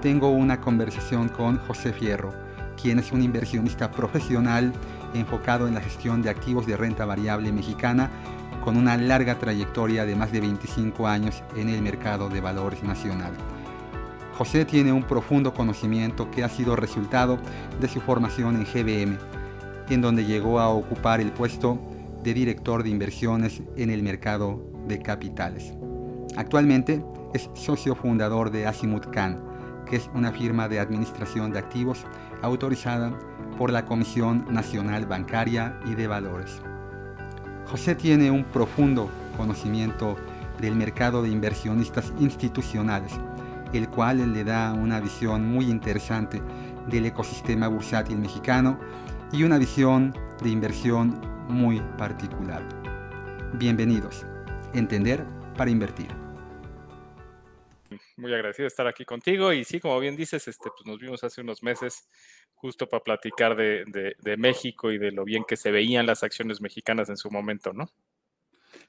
tengo una conversación con José Fierro, quien es un inversionista profesional enfocado en la gestión de activos de renta variable mexicana con una larga trayectoria de más de 25 años en el mercado de valores nacional. José tiene un profundo conocimiento que ha sido resultado de su formación en GBM, en donde llegó a ocupar el puesto de director de inversiones en el mercado de capitales. Actualmente es socio fundador de Asimut Khan, que es una firma de administración de activos autorizada por la Comisión Nacional Bancaria y de Valores. José tiene un profundo conocimiento del mercado de inversionistas institucionales, el cual le da una visión muy interesante del ecosistema bursátil mexicano y una visión de inversión muy particular. Bienvenidos. Entender para invertir muy agradecido de estar aquí contigo. Y sí, como bien dices, este, pues nos vimos hace unos meses justo para platicar de, de México y de lo bien que se veían las acciones mexicanas en su momento, ¿no?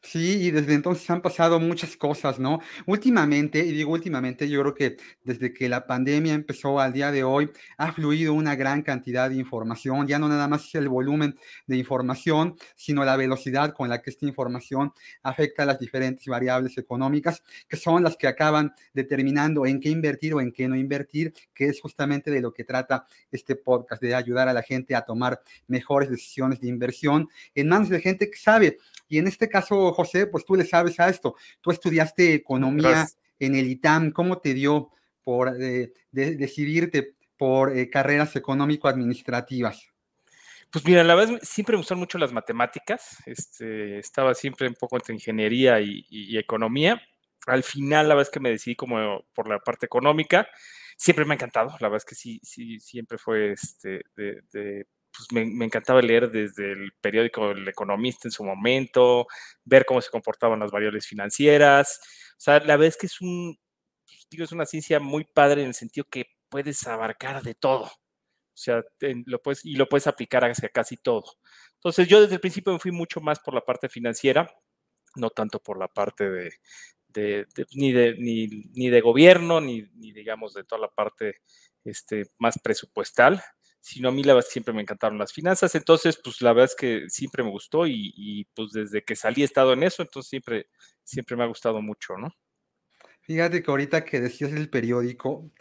Sí, y desde entonces han pasado muchas cosas, ¿no? Últimamente, y digo últimamente, yo creo que desde que la pandemia empezó al día de hoy, ha fluido una gran cantidad de información, ya no nada más el volumen de información, sino la velocidad con la que esta información afecta a las diferentes variables económicas, que son las que acaban determinando en qué invertir o en qué no invertir, que es justamente de lo que trata este podcast, de ayudar a la gente a tomar mejores decisiones de inversión en manos de gente que sabe y en este caso, José, pues tú le sabes a esto. Tú estudiaste economía en el ITAM. ¿Cómo te dio por eh, decidirte por eh, carreras económico-administrativas? Pues mira, la verdad siempre me gustaron mucho las matemáticas. Este, estaba siempre un poco entre ingeniería y, economía. Al final, la verdad es que me decidí como por la parte económica. Siempre me ha encantado. La verdad es que sí, sí, siempre fue este, de pues me, encantaba leer desde el periódico El Economista en su momento, ver cómo se comportaban las variables financieras. O sea, la verdad es que es un, pues, digo, es una ciencia muy padre en el sentido que puedes abarcar de todo. O sea, lo puedes, y lo puedes aplicar hacia casi todo. Entonces, yo desde el principio me fui mucho más por la parte financiera, no tanto por la parte de, ni, de ni, ni, de gobierno, ni, ni, digamos de toda la parte este, más presupuestal sino a mí la verdad siempre me encantaron las finanzas, entonces pues la verdad es que siempre me gustó y, pues desde que salí he estado en eso, entonces siempre, siempre me ha gustado mucho, ¿no? Fíjate que ahorita que decías el periódico,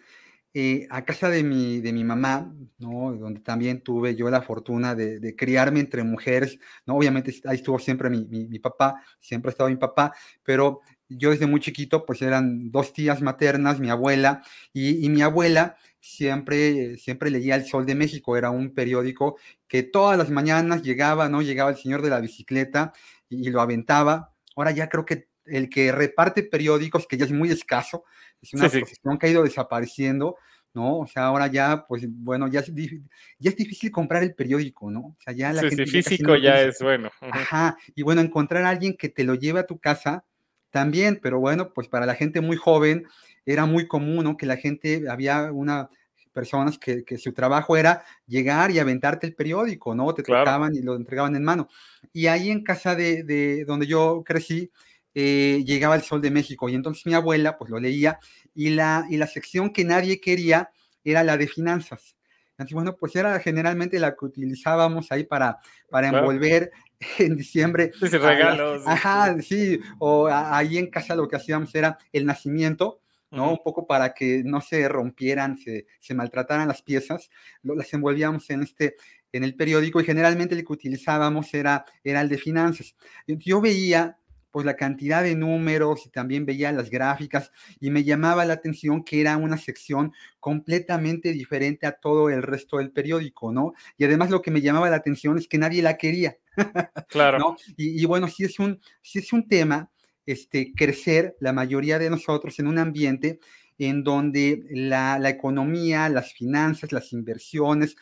eh, a casa de mi, de mi mamá, ¿no? Donde también tuve yo la fortuna de, criarme entre mujeres, ¿no? Obviamente ahí estuvo siempre mi, mi, papá, siempre ha estado mi papá, pero yo desde muy chiquito, pues eran dos tías maternas, mi abuela y, y mi abuela siempre, siempre leía El Sol de México, era un periódico que todas las mañanas llegaba, ¿no? Llegaba el señor de la bicicleta y, lo aventaba. Ahora ya creo que el que reparte periódicos, que ya es muy escaso, es una sí, que ha ido desapareciendo, ¿no? O sea, ahora ya, pues bueno, ya es, ya es difícil comprar el periódico, ¿no? O sea, ya la gente físico ya es bueno. Ajá, y bueno, encontrar a alguien que te lo lleve a tu casa también, pero bueno, pues para la gente muy joven, era muy común, ¿no? Que la gente, había una personas que, su trabajo era llegar y aventarte el periódico, ¿no? Te tocaban y lo entregaban en mano. Y ahí en casa de, donde yo crecí, eh, llegaba el Sol de México y entonces mi abuela pues lo leía y la, y la sección que nadie quería era la de finanzas. Entonces, bueno, pues era generalmente la que utilizábamos ahí para, para envolver en diciembre. Sí, regalos. ajá, sí, o ahí en casa lo que hacíamos era el nacimiento, ¿no? Un poco para que no se rompieran, se, se maltrataran las piezas, lo, las envolvíamos en este en el periódico y generalmente el que utilizábamos era, era el de finanzas. Yo veía pues la cantidad de números y también veía las gráficas y me llamaba la atención que era una sección completamente diferente a todo el resto del periódico, ¿no? Y además lo que me llamaba la atención es que nadie la quería. Claro. ¿no? Y, y, bueno, sí es un, sí es un tema este, crecer la mayoría de nosotros en un ambiente en donde la, la economía, las finanzas, las inversiones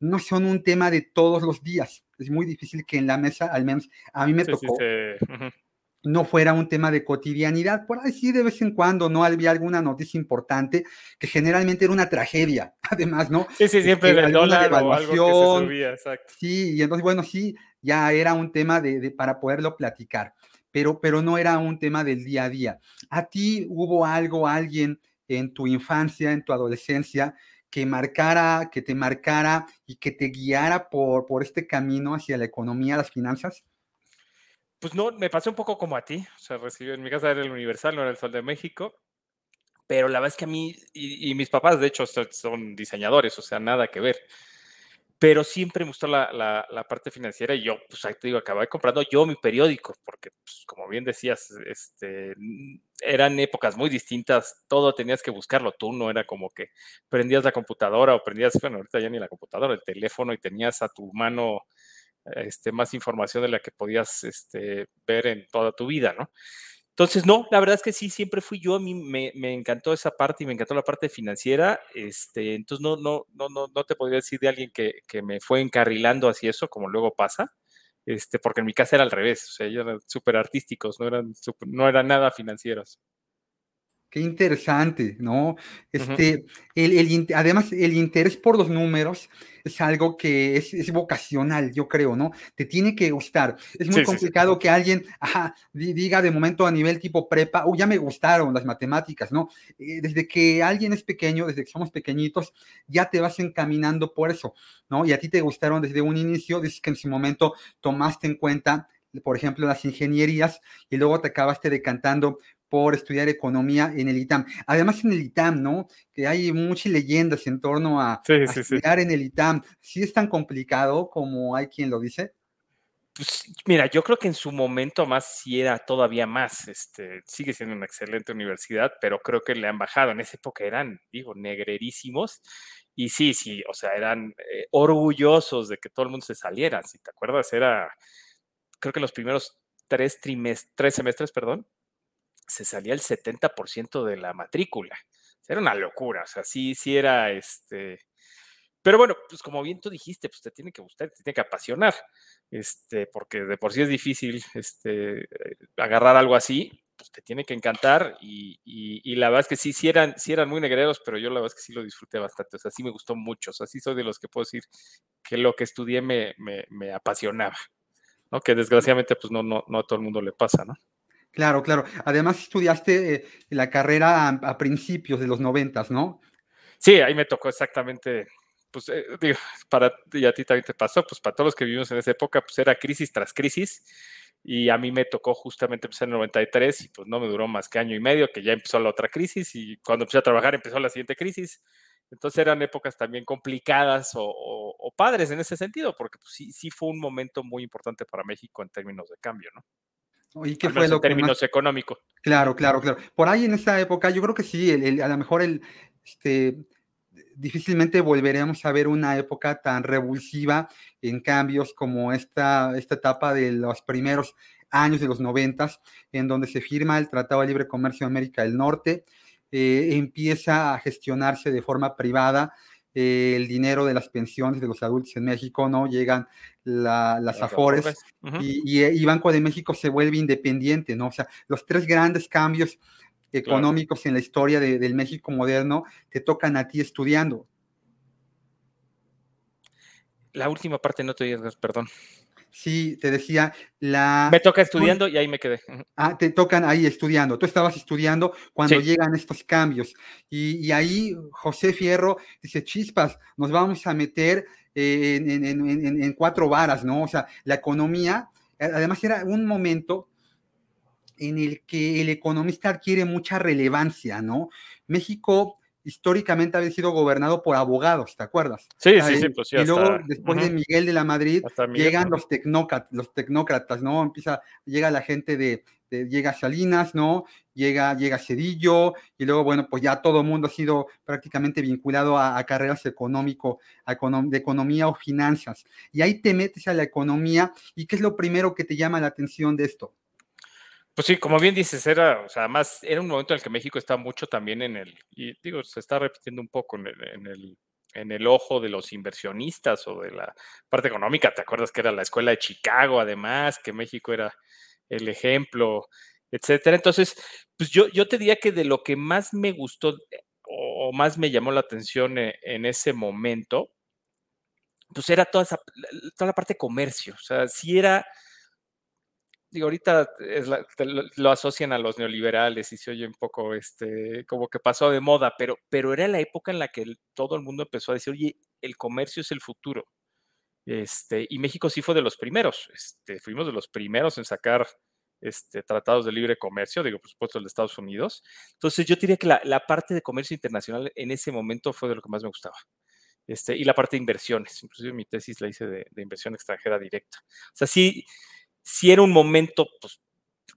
no son un tema de todos los días. Es muy difícil que en la mesa, al menos a mí me tocó, no fuera un tema de cotidianidad. Por ahí sí, de vez en cuando, ¿no? Había alguna noticia importante que generalmente era una tragedia, además, ¿no? Sí, sí, siempre Este, el alguna dólar o algo que se subía, exacto. Sí, y entonces, bueno, sí, ya era un tema de, de- para poderlo platicar, pero, pero no era un tema del día a día. ¿A ti hubo algo, alguien en tu infancia, en tu adolescencia, que marcara, que te marcara y que te guiara por, por este camino hacia la economía, las finanzas? Pues no, me pasó un poco como a ti. O sea, recibí en mi casa era el Universal, no era el Sol de México. Pero la verdad es que a mí, y, y mis papás, de hecho, son, diseñadores, o sea, nada que ver. Pero siempre me gustó la, la- parte financiera y yo, pues ahí te digo, acabé comprando yo mi periódico, porque, pues, como bien decías, este, eran épocas muy distintas, todo tenías que buscarlo, tú no era como que prendías la computadora o prendías, bueno, ahorita ya ni la computadora, el teléfono y tenías a tu mano este, más información de la que podías este, ver en toda tu vida, ¿no? Entonces, no, la verdad es que sí, siempre fui yo, a mí me, encantó esa parte y me encantó la parte financiera, este, entonces no, no, no, no, no te podría decir de alguien que, me fue encarrilando hacia eso, como luego pasa, este, porque en mi casa era al revés, o sea, ellos eran súper artísticos, no eran, no eran nada financieros. Qué interesante, ¿no? Este, el, el además, el interés por los números es algo que es, es vocacional, yo creo, ¿no? Te tiene que gustar. Es muy Sí, sí, sí. complicado que alguien ajá, diga de momento a nivel tipo prepa, oh, ya me gustaron las matemáticas, ¿no? Eh, desde que alguien es pequeño, desde que somos pequeñitos, ya te vas encaminando por eso, ¿no? Y a ti te gustaron desde un inicio, dices que en su momento tomaste en cuenta, por ejemplo, las ingenierías y luego te acabaste decantando por estudiar economía en el ITAM. Además, en el ITAM, ¿no? Que hay muchas leyendas en torno a, Sí, a sí, sí. estudiar en el ITAM. ¿Sí es tan complicado como hay quien lo dice? Pues mira, yo creo que en su momento más sí era todavía más, este, sigue siendo una excelente universidad, pero creo que le han bajado. En esa época eran, digo, negrerísimos. Y sí, sí, o sea, eran eh, orgullosos de que todo el mundo se saliera. Si te acuerdas, era, creo que los primeros tres trimestres, tres semestres, perdón, se salía el 70% de la matrícula. Era una locura, o sea, sí, sí era este. Pero bueno, pues como bien tú dijiste, pues te tiene que gustar, te tiene que apasionar, este, porque de por sí es difícil este, agarrar algo así, pues te tiene que encantar y, y- y la verdad es que sí, sí eran, sí eran muy negreros, pero yo la verdad es que sí lo disfruté bastante, o sea, sí me gustó mucho, o sea, sí soy de los que puedo decir que lo que estudié me, me, me apasionaba, ¿no? Que desgraciadamente pues no, no, no a todo el mundo le pasa, ¿no? Claro, claro. Además, estudiaste eh, la carrera a, principios de los noventas, ¿no? Sí, ahí me tocó exactamente, pues eh, digo, para y a ti también te pasó, pues para todos los que vivimos en esa época, pues era crisis tras crisis y a mí me tocó justamente empezar en el 93 y pues no me duró más que año y medio, que ya empezó la otra crisis y cuando empecé a trabajar empezó la siguiente crisis. Entonces eran épocas también complicadas o padres en ese sentido, porque pues, sí, sí fue un momento muy importante para México en términos de cambio, ¿no? ¿Y qué fue lo en que más? términos económicos. Claro, claro, claro. Por ahí en esa época, yo creo que sí, el- el- a lo mejor el, este, difícilmente volveremos a ver una época tan revulsiva en cambios como esta, esta etapa de los primeros años de los noventas, en donde se firma el Tratado de Libre Comercio de América del Norte, eh, empieza a gestionarse de forma privada eh, el dinero de las pensiones de los adultos en México, ¿no? Llegan la- las AFORES. Ujú. y, y- y Banco de México se vuelve independiente, ¿no? O sea, los tres grandes cambios económicos en la historia de- del México moderno te tocan a ti estudiando. La última parte no te digas, perdón. Sí, te decía, la... Me toca estudiando y ahí me quedé. Ah, te tocan ahí estudiando. Tú estabas estudiando cuando Sí. llegan estos cambios. Y, y ahí José Fierro dice, chispas, nos vamos a meter eh, en, en- en- en- en cuatro varas, ¿no? O sea, la economía, eh, además era un momento en el que el economista adquiere mucha relevancia, ¿no? México históricamente había sido gobernado por abogados, ¿te acuerdas? Sí, sí, sí, pues sí, y luego, después de. Miguel de la Madrid, Miguel, llegan los tecnócratas, los tecnócratas, ¿no? Empieza, llega la gente de, de- llega Salinas, ¿no? Llega, llega Cedillo, y luego, bueno, pues ya todo el mundo ha sido prácticamente vinculado a, a carreras económico, a econom- de economía o finanzas. Y ahí te metes a la economía, ¿y qué es lo primero que te llama la atención de esto? Pues sí, como bien dices, era, o sea, además era un momento en el que México está mucho también en el, y digo, se está repitiendo un poco en el, en el, ojo de los inversionistas o de la parte económica. ¿Te acuerdas que era la escuela de Chicago, además, que México era el ejemplo, etcétera? Entonces, pues yo, yo te diría que de lo que más me gustó eh, o más me llamó la atención eh, en ese momento, pues era toda, esa, toda la parte de comercio. O sea, si era digo, ahorita lo, asocian a los neoliberales y se oye un poco este, como que pasó de moda, pero, pero era la época en la que todo el mundo empezó a decir, oye, el comercio es el futuro. Este, y México sí fue de los primeros, este, fuimos de los primeros en sacar este, tratados de libre comercio, digo, por supuesto, el de Estados Unidos. Entonces, yo diría que la, la, parte de comercio internacional en ese momento fue de lo que más me gustaba. Este, y la parte de inversiones, inclusive mi tesis la hice de, de inversión extranjera directa. O sea, sí, si era un momento pues,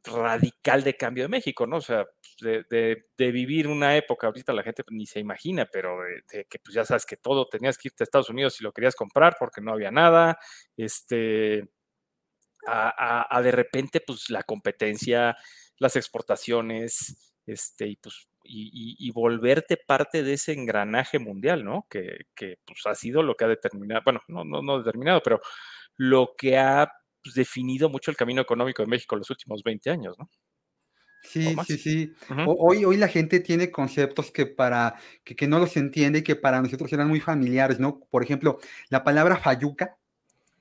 radical de cambio de México, ¿no? O sea, pues, de, vivir una época, ahorita la gente ni se imagina, pero de, que pues ya sabes que todo tenías que irte a Estados Unidos si lo querías comprar porque no había nada, este, a, de repente pues la competencia, las exportaciones, este, y pues y, volverte parte de ese engranaje mundial, ¿no? Que, que, pues ha sido lo que ha determinado, bueno, no, no, no determinado, pero lo que ha pues, definido mucho el camino económico de México en los últimos 20 años, ¿no? Sí, sí, sí. Hoy, hoy la gente tiene conceptos que para que, que, no los entiende y que para nosotros eran muy familiares, ¿no? Por ejemplo, la palabra fayuca,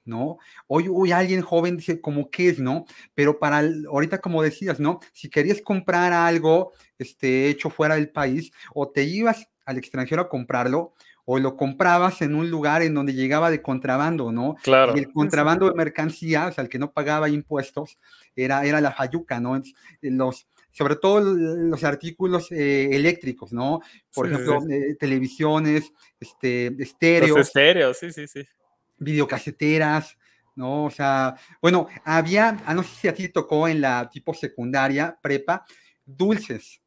¿no? Hoy, hoy alguien joven dice como qué es, ¿no? Pero para ahorita como decías, ¿no? Si querías comprar algo este, hecho fuera del país o te ibas al extranjero a comprarlo, o lo comprabas en un lugar en donde llegaba de contrabando, ¿no? Claro. Y el contrabando de mercancías, o sea, el que no pagaba impuestos, era, era la fayuca, ¿no? Los, sobre todo los artículos eh, eléctricos, ¿no? Por ejemplo, eh, televisiones, este, estéreos. Los estéreos, sí, sí, sí. Videocaseteras, ¿no? O sea, bueno, había, ah, no sé si a ti tocó en la tipo secundaria, prepa, dulces,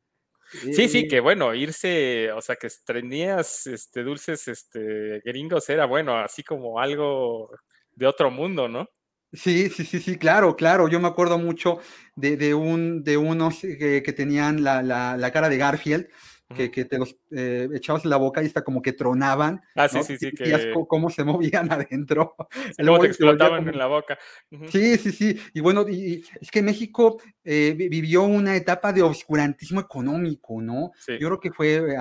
Sí, sí, que bueno, irse, o sea, que tenías este, dulces este, gringos era bueno, así como algo de otro mundo, ¿no? Sí, sí, sí, sí, claro, claro. Yo me acuerdo mucho de, de un, de unos que, que tenían la, la, la, cara de Garfield, que, que te los eh, echabas en la boca y hasta como que tronaban. Ah, sí, sí, sí. Que... cómo se movían adentro. Luego te explotaban en la boca. Sí, sí, sí. Y bueno, y, es que México eh, vivió una etapa de obscurantismo económico, ¿no? Yo creo que fue,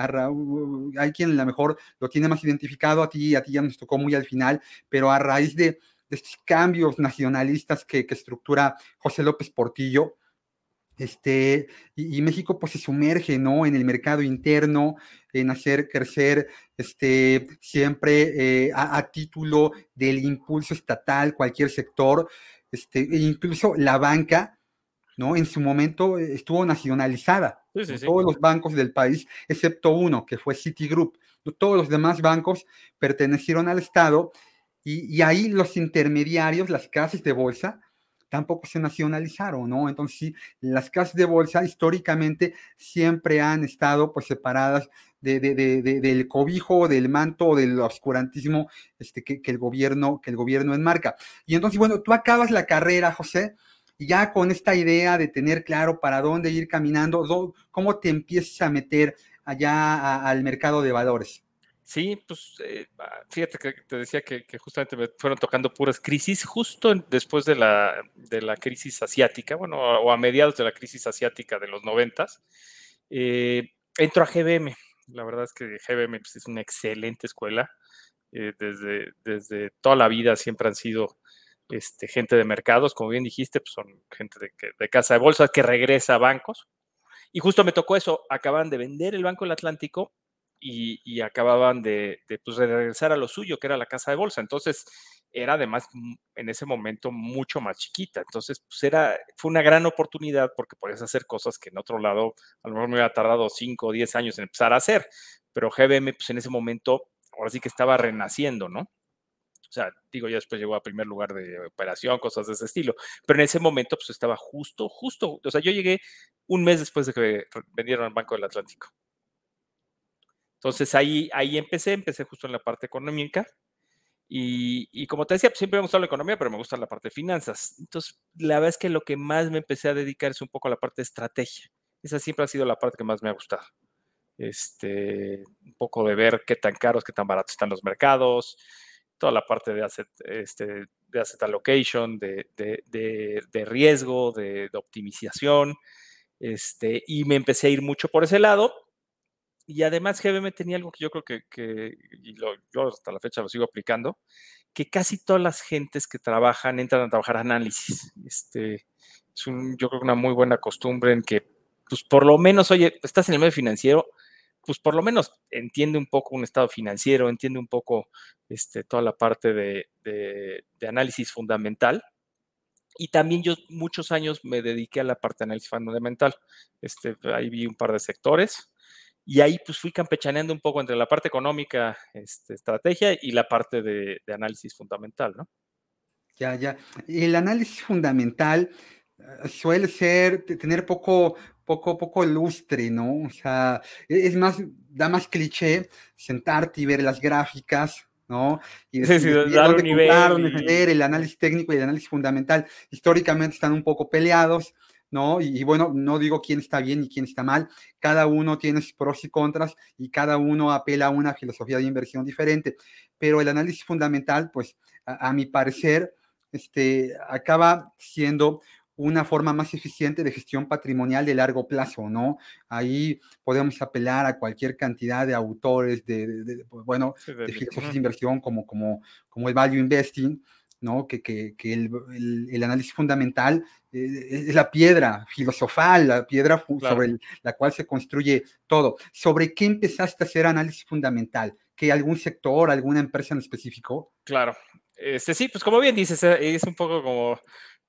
hay quien a lo mejor lo tiene más identificado, a ti, a ti ya nos tocó muy al final, pero a raíz de, de estos cambios nacionalistas que, que estructura José López Portillo, este, y, México pues se sumerge, ¿no? En el mercado interno, en hacer crecer, este, siempre eh, a, título del impulso estatal, cualquier sector, este, e incluso la banca, ¿no? En su momento estuvo nacionalizada. Todos los bancos del país, excepto uno, que fue Citigroup. Todos los demás bancos pertenecieron al Estado y, y ahí los intermediarios, las casas de bolsa, tampoco se nacionalizaron, ¿no? Entonces, sí, las casas de bolsa históricamente siempre han estado pues separadas de, del cobijo, del manto, del oscurantismo este, que, el gobierno, que el gobierno enmarca. Y entonces, bueno, tú acabas la carrera, José, y ya con esta idea de tener claro para dónde ir caminando, ¿cómo te empiezas a meter allá al mercado de valores? Sí, pues eh, fíjate que te decía que, justamente me fueron tocando puras crisis justo después de la, de la crisis asiática, bueno, o a mediados de la crisis asiática de los noventas. Eh, entro a GBM. La verdad es que GBM pues, es una excelente escuela. Eh, desde, desde toda la vida siempre han sido este, gente de mercados, como bien dijiste, pues son gente de, de casa de bolsa que regresa a bancos. Y justo me tocó eso, acaban de vender el Banco del Atlántico y, acababan de, pues, regresar a lo suyo, que era la casa de bolsa. Entonces, era además en ese momento mucho más chiquita. Entonces, pues era, fue una gran oportunidad porque podías hacer cosas que en otro lado a lo mejor me hubiera tardado 5 o 10 años en empezar a hacer. Pero GBM, pues en ese momento, ahora sí que estaba renaciendo, ¿no? O sea, digo, ya después llegó a primer lugar de operación, cosas de ese estilo. Pero en ese momento, pues estaba justo, justo. O sea, yo llegué un mes después de que vendieron al Banco del Atlántico. Entonces ahí, ahí empecé, empecé justo en la parte económica Y, como te decía, pues, siempre me gustado la economía, pero me gusta la parte de finanzas. Entonces, la verdad es que lo que más me empecé a dedicar es un poco a la parte de estrategia. Esa siempre ha sido la parte que más me ha gustado. Este, un poco de ver qué tan caros, qué tan baratos están los mercados, toda la parte de asset, este, de asset allocation, de, de, riesgo, de, optimización. Este, y me empecé a ir mucho por ese lado. Y además GBM tenía algo que yo creo que, y lo, yo hasta la fecha lo sigo aplicando, que casi todas las gentes que trabajan entran a trabajar análisis. Este, es un, yo creo que una muy buena costumbre en que, pues por lo menos, oye, estás en el medio financiero, pues por lo menos entiende un poco un estado financiero, entiende un poco este, toda la parte de, de, análisis fundamental. Y también yo muchos años me dediqué a la parte de análisis fundamental. Este, ahí vi un par de sectores y ahí pues fui campechaneando un poco entre la parte económica, este, estrategia y la parte de, de análisis fundamental, ¿no? Ya, ya. El análisis fundamental eh, suele ser, tener poco, poco, poco lustre, ¿no? O sea, e, es más, da más cliché sentarte y ver las gráficas, ¿no? Y sí, sí, dar un nivel el análisis técnico y el análisis fundamental históricamente están un poco peleados, ¿no? Y, y, bueno, no digo quién está bien y quién está mal, cada uno tiene sus pros y contras y cada uno apela a una filosofía de inversión diferente, pero el análisis fundamental, pues, a, a mi parecer, este, acaba siendo una forma más eficiente de gestión patrimonial de largo plazo, ¿no? Ahí podemos apelar a cualquier cantidad de autores, de, pues, bueno, de, filosofías de inversión como, como, como el value investing, ¿no? Que, que, que el, el, análisis fundamental eh, es la piedra filosofal, la piedra sobre la cual se construye todo. ¿Sobre qué empezaste a hacer análisis fundamental? ¿Que algún sector, alguna empresa en específico? Claro. Este, sí, pues como bien dices, eh, es un poco como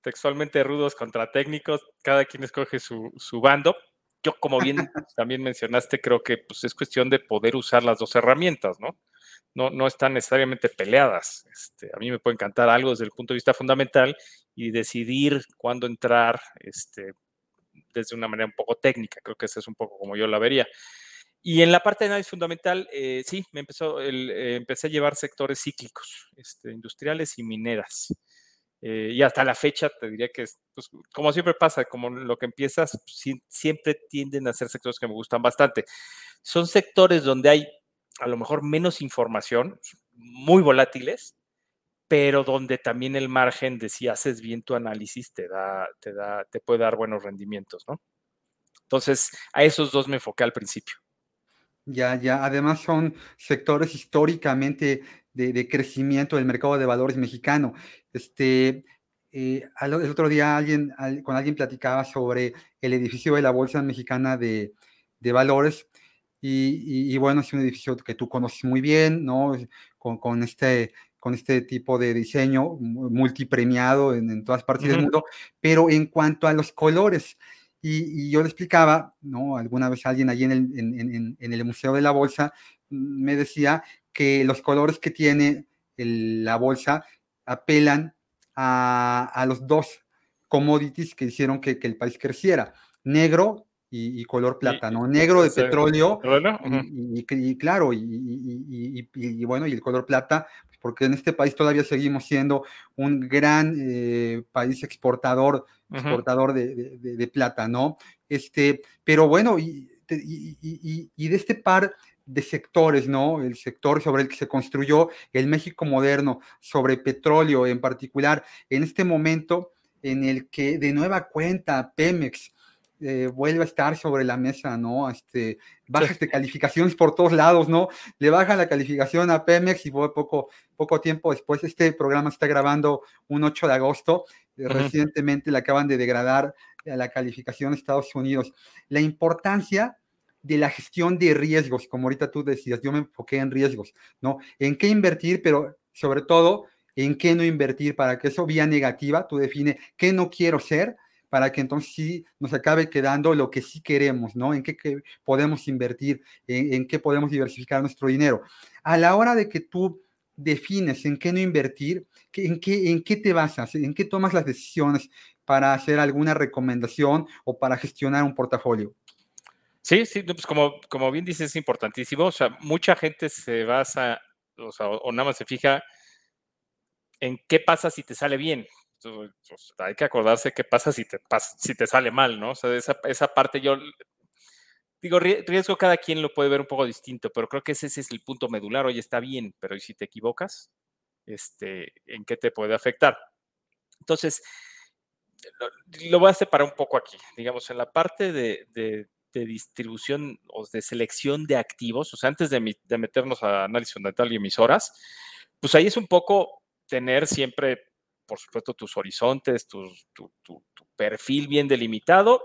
textualmente rudos contra técnicos, cada quien escoge su, bando. Yo, como bien también mencionaste, creo que pues, es cuestión de poder usar las dos herramientas, ¿no? No, no están necesariamente peleadas. Este, a mí me puede encantar algo desde el punto de vista fundamental y decidir cuándo entrar este, desde una manera un poco técnica. Creo que esa es un poco como yo la vería. Y en la parte de análisis fundamental, eh, sí, me empezó eh, empecé a llevar sectores cíclicos, este, industriales y mineras. Eh, y hasta la fecha te diría que, pues, como siempre pasa, como lo que empiezas, siempre tienden a ser sectores que me gustan bastante. Son sectores donde hay a lo mejor menos información, muy volátiles, pero donde también el margen de si haces bien tu análisis te da, te da, te puede dar buenos rendimientos, ¿no? Entonces, a esos dos me enfoqué al principio. Ya, ya. Además son sectores históricamente de, crecimiento del mercado de valores mexicano. Este, eh, el otro día alguien, con alguien platicaba sobre el edificio de la Bolsa Mexicana de, Valores. Y, bueno, es un edificio que tú conoces muy bien, ¿no? Con, este, con este tipo de diseño multipremiado en, en todas partes del mundo, pero en cuanto a los colores, y, yo le explicaba, ¿no? Alguna vez alguien allí en el, en, en el Museo de la Bolsa me decía que los colores que tiene la bolsa apelan a, los dos commodities que hicieron que, el país creciera, negro y, color plátano, negro de petróleo y, claro, y, bueno, y el color plata, porque en este país todavía seguimos siendo un gran eh, país exportador, exportador de, plata, ¿no? Este, pero bueno, y, de este par de sectores, ¿no? El sector sobre el que se construyó el México moderno, sobre petróleo en particular, en este momento en el que de nueva cuenta Pemex eh, vuelve a estar sobre la mesa, ¿no? Este, bajas de calificaciones por todos lados, ¿no? Le bajan la calificación a Pemex y poco, poco tiempo después, este programa está grabando un 8 de agosto, eh, recientemente le acaban de degradar a la calificación de Estados Unidos. La importancia de la gestión de riesgos, como ahorita tú decías, yo me enfoqué en riesgos, ¿no? En qué invertir, pero sobre todo en qué no invertir para que eso vía negativa, tú define qué no quiero ser para que entonces sí nos acabe quedando lo que sí queremos, ¿no? En qué, podemos invertir, en, qué podemos diversificar nuestro dinero. A la hora de que tú defines en qué no invertir, en qué, en qué te basas, en qué tomas las decisiones para hacer alguna recomendación o para gestionar un portafolio. Sí, sí, pues como, como bien dices, es importantísimo. O sea, mucha gente se basa, o sea, o, nada más se fija en qué pasa si te sale bien. Pues, hay que acordarse qué pasa si te, si te sale mal, ¿no? O sea, esa, esa parte yo digo, riesgo cada quien lo puede ver un poco distinto, pero creo que ese, es el punto medular. Oye, está bien, pero ¿y si te equivocas? Este, ¿En qué te puede afectar? Entonces, lo, voy a separar un poco aquí. Digamos, en la parte de, de, distribución o de selección de activos, o sea, antes de, meternos a análisis fundamental y emisoras, pues ahí es un poco tener siempre, por supuesto, tus horizontes, tu, perfil bien delimitado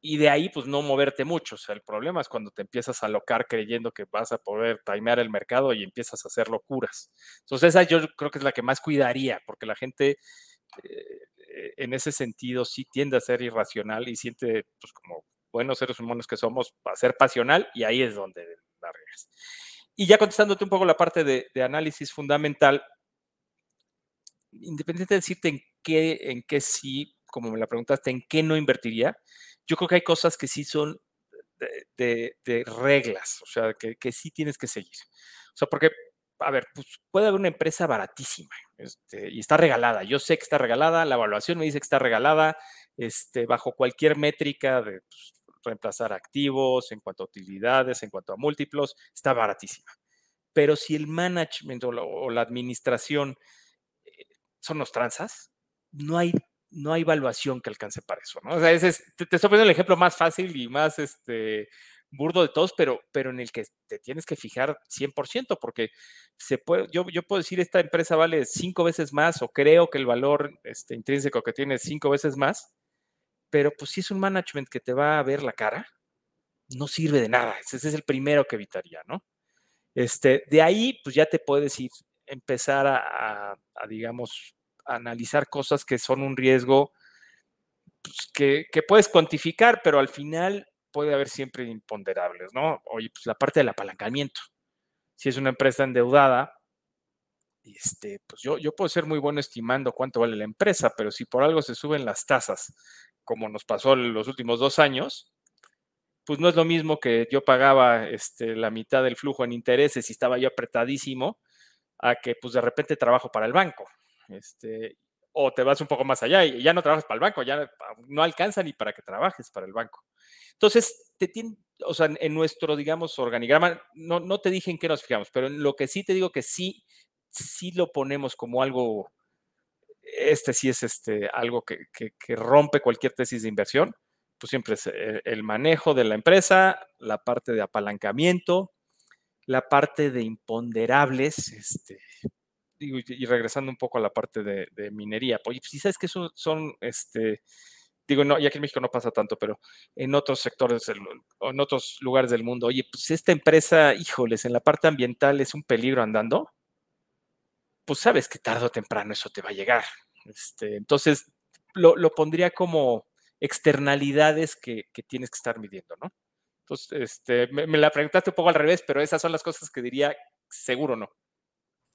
y de ahí pues no moverte mucho. O sea, el problema es cuando te empiezas a alocar creyendo que vas a poder timear el mercado y empiezas a hacer locuras. Entonces esa yo creo que es la que más cuidaría, porque la gente eh, en ese sentido sí tiende a ser irracional y siente pues como buenos seres humanos que somos a ser pasional y ahí es donde la Y ya contestándote un poco la parte de análisis fundamental, independiente de decirte en qué, en qué sí, como me la preguntaste, en qué no invertiría, yo creo que hay cosas que sí son de, reglas, o sea, que, sí tienes que seguir. O sea, porque, a ver, pues puede haber una empresa baratísima este, y está regalada. Yo sé que está regalada, la evaluación me dice que está regalada, este, bajo cualquier métrica de pues, reemplazar activos, en cuanto a utilidades, en cuanto a múltiplos, está baratísima. Pero si el management o la, administración eh, son los tranzas, no hay no hay evaluación que alcance para eso, ¿no? O sea, ese te, estoy poniendo el ejemplo más fácil y más este, burdo de todos, pero, pero en el que te tienes que fijar 100%, porque se puede, yo, yo puedo decir, esta empresa vale cinco veces más, o creo que el valor este, intrínseco que tiene es cinco veces más, pero pues si es un management que te va a ver la cara, no sirve de nada. Ese es el primero que evitaría, ¿no? Este, de ahí, pues ya te puedes ir, empezar a digamos, analizar cosas que son un riesgo pues, que, puedes cuantificar, pero al final puede haber siempre imponderables, ¿no? Oye, pues la parte del apalancamiento. Si es una empresa endeudada, este, pues yo, yo puedo ser muy bueno estimando cuánto vale la empresa, pero si por algo se suben las tasas, como nos pasó en los últimos dos años, pues no es lo mismo que yo pagaba este, la mitad del flujo en intereses y estaba yo apretadísimo, a que pues de repente trabajo para el banco, este, o te vas un poco más allá y ya no trabajas para el banco, ya no alcanza ni para que trabajes para el banco. Entonces, te tiene, o sea, en nuestro, digamos, organigrama, no, no te dije en qué nos fijamos, pero en lo que sí te digo que sí, sí lo ponemos como algo, este sí es este, algo que, que, rompe cualquier tesis de inversión, pues siempre es el, el manejo de la empresa, la parte de apalancamiento, la parte de imponderables, este, y, regresando un poco a la parte de, minería, pues si sabes que son, son, este, digo, no, y aquí en México no pasa tanto, pero en otros sectores, en otros lugares del mundo, oye, pues esta empresa, híjoles, en la parte ambiental es un peligro andando, pues sabes que tarde o temprano eso te va a llegar. Este, entonces, lo, pondría como externalidades que, tienes que estar midiendo, ¿no? Entonces, este, me, me, la preguntaste un poco al revés, pero esas son las cosas que diría seguro no.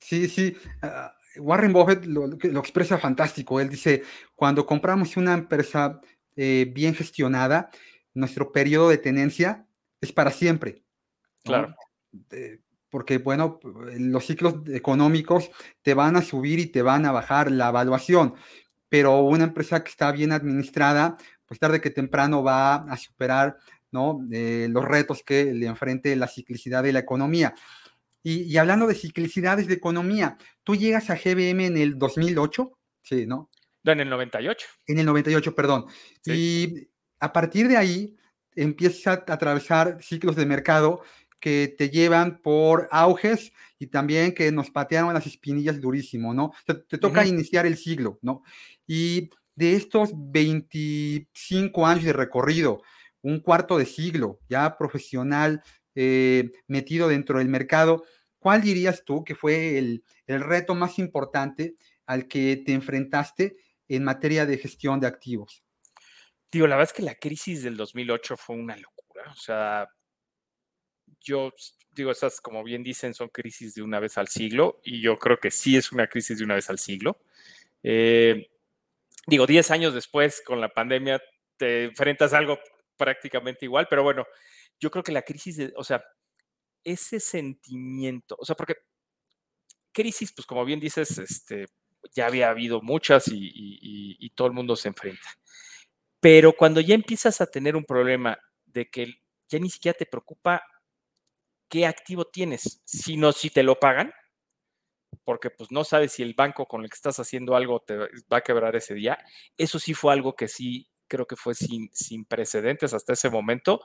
Sí, sí. Ah, Warren Buffett lo, lo, expresa fantástico. Él dice, cuando compramos una empresa eh, bien gestionada, nuestro periodo de tenencia es para siempre. Claro. porque, bueno, los ciclos económicos te van a subir y te van a bajar la evaluación, pero una empresa que está bien administrada, pues tarde que temprano va a superar ¿no? Eh, los retos que le enfrente la ciclicidad de la economía. Y, hablando de ciclicidades de economía, tú llegas a GBM en el 2008, sí, ¿no? En el 98. En el 98, perdón. Y a partir de ahí empiezas a atravesar ciclos de mercado que te llevan por auges y también que nos patearon las espinillas durísimo, ¿no? Te, toca iniciar el siglo, ¿no? Y de estos 25 años de recorrido, un cuarto de siglo ya profesional, eh, metido dentro del mercado, ¿cuál dirías tú que fue el, reto más importante al que te enfrentaste en materia de gestión de activos? Digo, la verdad es que la crisis del 2008 fue una locura. O sea, yo digo, esas, como bien dicen, son crisis de una vez al siglo, y yo creo que sí es una crisis de una vez al siglo. Eh, digo, 10 años después, con la pandemia, te enfrentas a algo prácticamente igual, pero bueno, yo creo que la crisis, de, o sea, ese sentimiento, o sea, porque crisis, pues como bien dices, este, ya había habido muchas y, todo el mundo se enfrenta. Pero cuando ya empiezas a tener un problema de que ya ni siquiera te preocupa qué activo tienes, sino si te lo pagan, porque pues no sabes si el banco con el que estás haciendo algo te va a quebrar ese día. Eso sí fue algo que sí creo que fue sin, sin precedentes hasta ese momento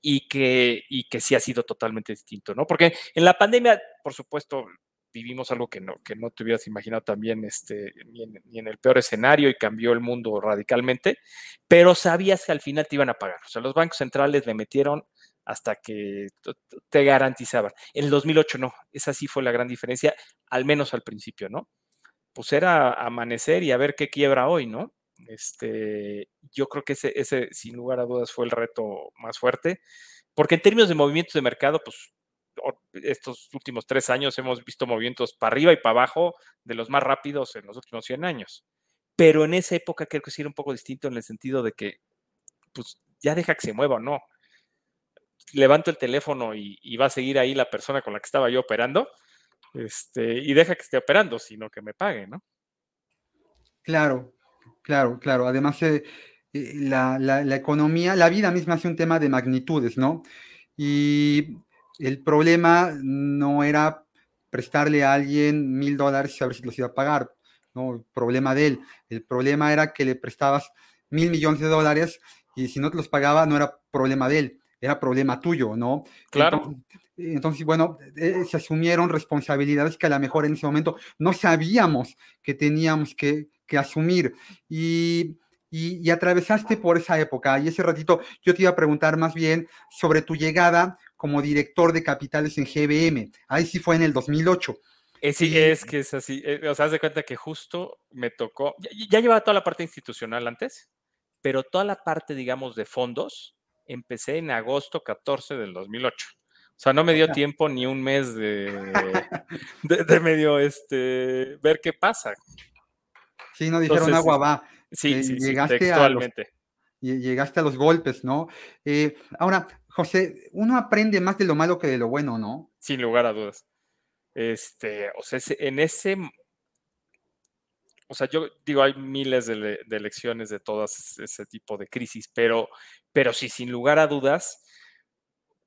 y que, y que sí ha sido totalmente distinto, ¿no? Porque en la pandemia, por supuesto, vivimos algo que no, que no te hubieras imaginado también este, ni, en, el peor escenario y cambió el mundo radicalmente, pero sabías que al final te iban a pagar. O sea, los bancos centrales le metieron hasta que te garantizaban. En el 2008 no, esa sí fue la gran diferencia, al menos al principio, ¿no? Pues era amanecer y a ver qué quiebra hoy, ¿no? Este, yo creo que ese, ese, sin lugar a dudas, fue el reto más fuerte, porque en términos de movimientos de mercado, pues estos últimos tres años hemos visto movimientos para arriba y para abajo de los más rápidos en los últimos 100 años. Pero en esa época creo que sí era un poco distinto en el sentido de que, pues, ya deja que se mueva no. Levanto el teléfono y, va a seguir ahí la persona con la que estaba yo operando, este, y deja que esté operando, sino que me pague, ¿no? Claro, claro, claro. Además, eh, eh, la, la, economía, la vida misma es un tema de magnitudes, ¿no? Y el problema no era prestarle a alguien mil dólares y saber si los iba a pagar, ¿no? El problema de él. El problema era que le prestabas mil millones de dólares y si no te los pagaba no era problema de él, era problema tuyo, ¿no? Claro. Entonces, bueno, eh, se asumieron responsabilidades que a lo mejor en ese momento no sabíamos que teníamos que, asumir. Y, y, atravesaste por esa época. Y ese ratito yo te iba a preguntar más bien sobre tu llegada como director de capitales en GBM. Ahí sí fue en el 2008. Eh, sí, es que es así. Eh, o sea, haz de cuenta que justo me tocó. Ya, llevaba toda la parte institucional antes, pero toda la parte, digamos, de fondos, empecé en agosto 14 del 2008. O sea, no me dio tiempo ni un mes de, de, medio este, ver qué pasa. Sí, no dijeron agua va. Sí, eh, sí, llegaste textualmente. llegaste a los golpes, ¿no? ahora, José, uno aprende más de lo malo que de lo bueno, ¿no? Sin lugar a dudas. Este, o sea, en ese, o sea, yo digo, hay miles de, lecciones de todas ese tipo de crisis, pero, pero sí, sin lugar a dudas,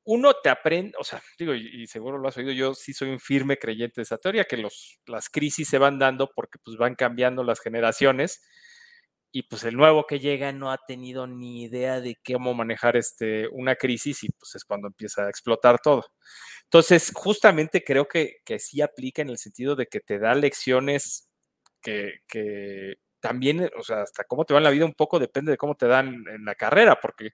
uno te aprende, o sea, digo, y, seguro lo has oído, yo sí soy un firme creyente de esa teoría, que las crisis se van dando porque pues van cambiando las generaciones y pues el nuevo que llega no ha tenido ni idea de cómo manejar este, una crisis y pues es cuando empieza a explotar todo. Entonces, justamente creo que, que sí aplica en el sentido de que te da lecciones que, que también, o sea, hasta cómo te va en la vida un poco depende de cómo te dan en la carrera, porque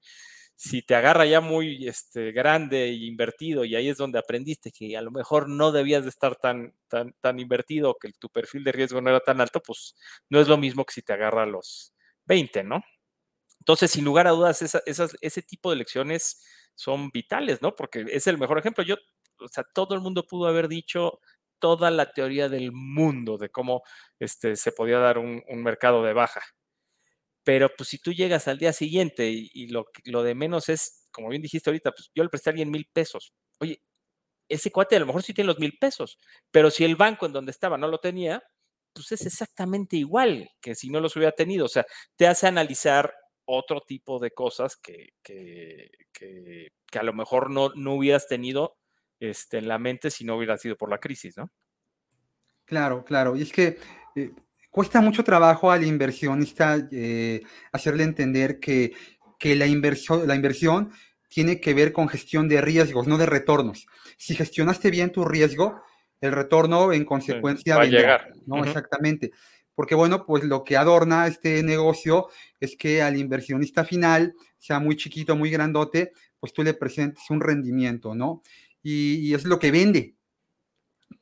si te agarra ya muy este, grande e invertido y ahí es donde aprendiste que a lo mejor no debías de estar tan, tan, tan invertido, que tu perfil de riesgo no era tan alto, pues no es lo mismo que si te agarra a los 20, ¿no? Entonces, sin lugar a dudas, ese tipo de lecciones son vitales, ¿no? Porque es el mejor ejemplo. Yo, o sea, todo el mundo pudo haber dicho toda la teoría del mundo de cómo este, se podía dar un mercado de baja pero pues si tú llegas al día siguiente y, lo, lo, de menos es, como bien dijiste ahorita, pues yo le presté a alguien mil pesos. Oye, ese cuate a lo mejor sí tiene los mil pesos, pero si el banco en donde estaba no lo tenía, pues es exactamente igual que si no los hubiera tenido. O sea, te hace analizar otro tipo de cosas que, que, que, a lo mejor no, no hubieras tenido este, en la mente si no hubiera sido por la crisis, ¿no? Claro, claro. Y es que eh, cuesta mucho trabajo al inversionista eh, hacerle entender que, la, inversión, la inversión tiene que ver con gestión de riesgos, no de retornos. Si gestionaste bien tu riesgo, el retorno en consecuencia va a llegar. ¿no? Exactamente. Porque bueno, pues lo que adorna este negocio es que al inversionista final, sea muy chiquito, muy grandote, pues tú le presentes un rendimiento, ¿no? Y, y es lo que vende,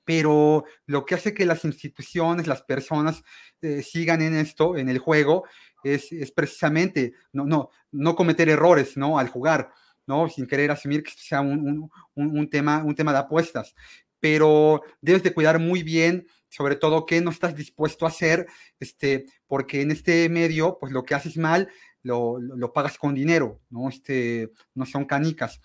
pero lo que hace que las instituciones, las personas eh, sigan en esto, en el juego, es, precisamente no, no, no cometer errores ¿no? al jugar, ¿no? sin querer asumir que sea un, tema, un tema de apuestas. Pero debes de cuidar muy bien, sobre todo, qué no estás dispuesto a hacer, este, porque en este medio, pues lo que haces mal, lo, pagas con dinero, ¿no? Este, no son canicas.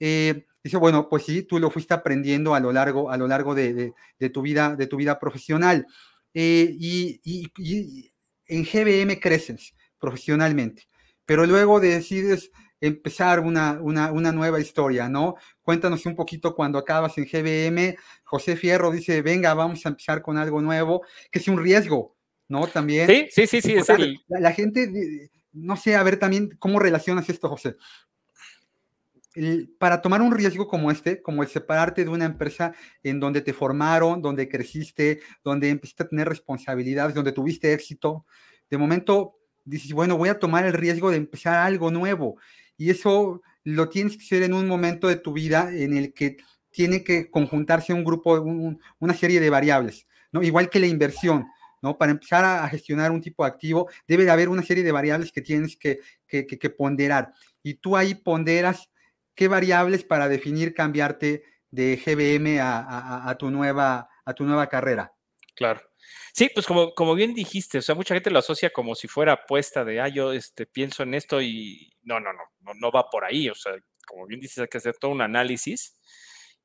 Eh, Dice, bueno, pues sí, tú lo fuiste aprendiendo a lo largo, a lo largo de, tu vida, de tu vida profesional. eh, y, en GBM creces profesionalmente, pero luego decides empezar una, una, nueva historia, ¿no? Cuéntanos un poquito cuando acabas en GBM, José Fierro dice, venga, vamos a empezar con algo nuevo, que es un riesgo, ¿no? También. Sí, sí, sí, sí. Es la, gente, no sé, a ver también cómo relacionas esto, José para tomar un riesgo como este, como el separarte de una empresa en donde te formaron, donde creciste, donde empezaste a tener responsabilidades, donde tuviste éxito, de momento dices, bueno, voy a tomar el riesgo de empezar algo nuevo. Y eso lo tienes que hacer en un momento de tu vida en el que tiene que conjuntarse un grupo, una serie de variables, ¿no? Igual que la inversión, ¿no? Para empezar a, gestionar un tipo de activo, debe de haber una serie de variables que tienes que, que, que ponderar. Y tú ahí ponderas qué variables para definir cambiarte de GBM a, tu, nueva, a tu nueva carrera. Claro. Sí, pues como, como bien dijiste, o sea, mucha gente lo asocia como si fuera apuesta de, ah, yo este, pienso en esto y no, no, no, no, va por ahí, o sea, como bien dices, hay que hacer todo un análisis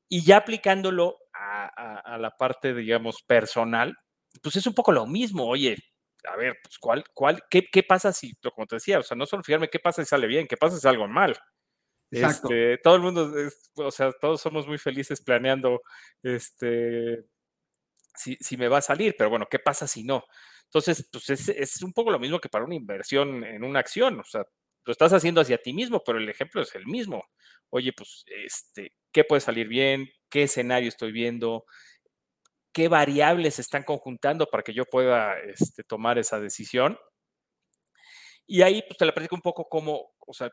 y ya aplicándolo a, la parte, digamos, personal, pues es un poco lo mismo, oye, a ver, pues, ¿cuál, cuál, qué, qué pasa si, como te decía, o sea, no solo fijarme qué pasa si sale bien, qué pasa si algo mal. Este, todo el mundo, o sea, todos somos muy felices planeando, este, si, si, me va a salir, pero bueno, ¿qué pasa si no? Entonces, pues es, un poco lo mismo que para una inversión en una acción, o sea, lo estás haciendo hacia ti mismo, pero el ejemplo es el mismo. Oye, pues, este, ¿qué puede salir bien? ¿Qué escenario estoy viendo? ¿Qué variables se están conjuntando para que yo pueda este, tomar esa decisión? Y ahí, pues, te la platico un poco cómo, o sea,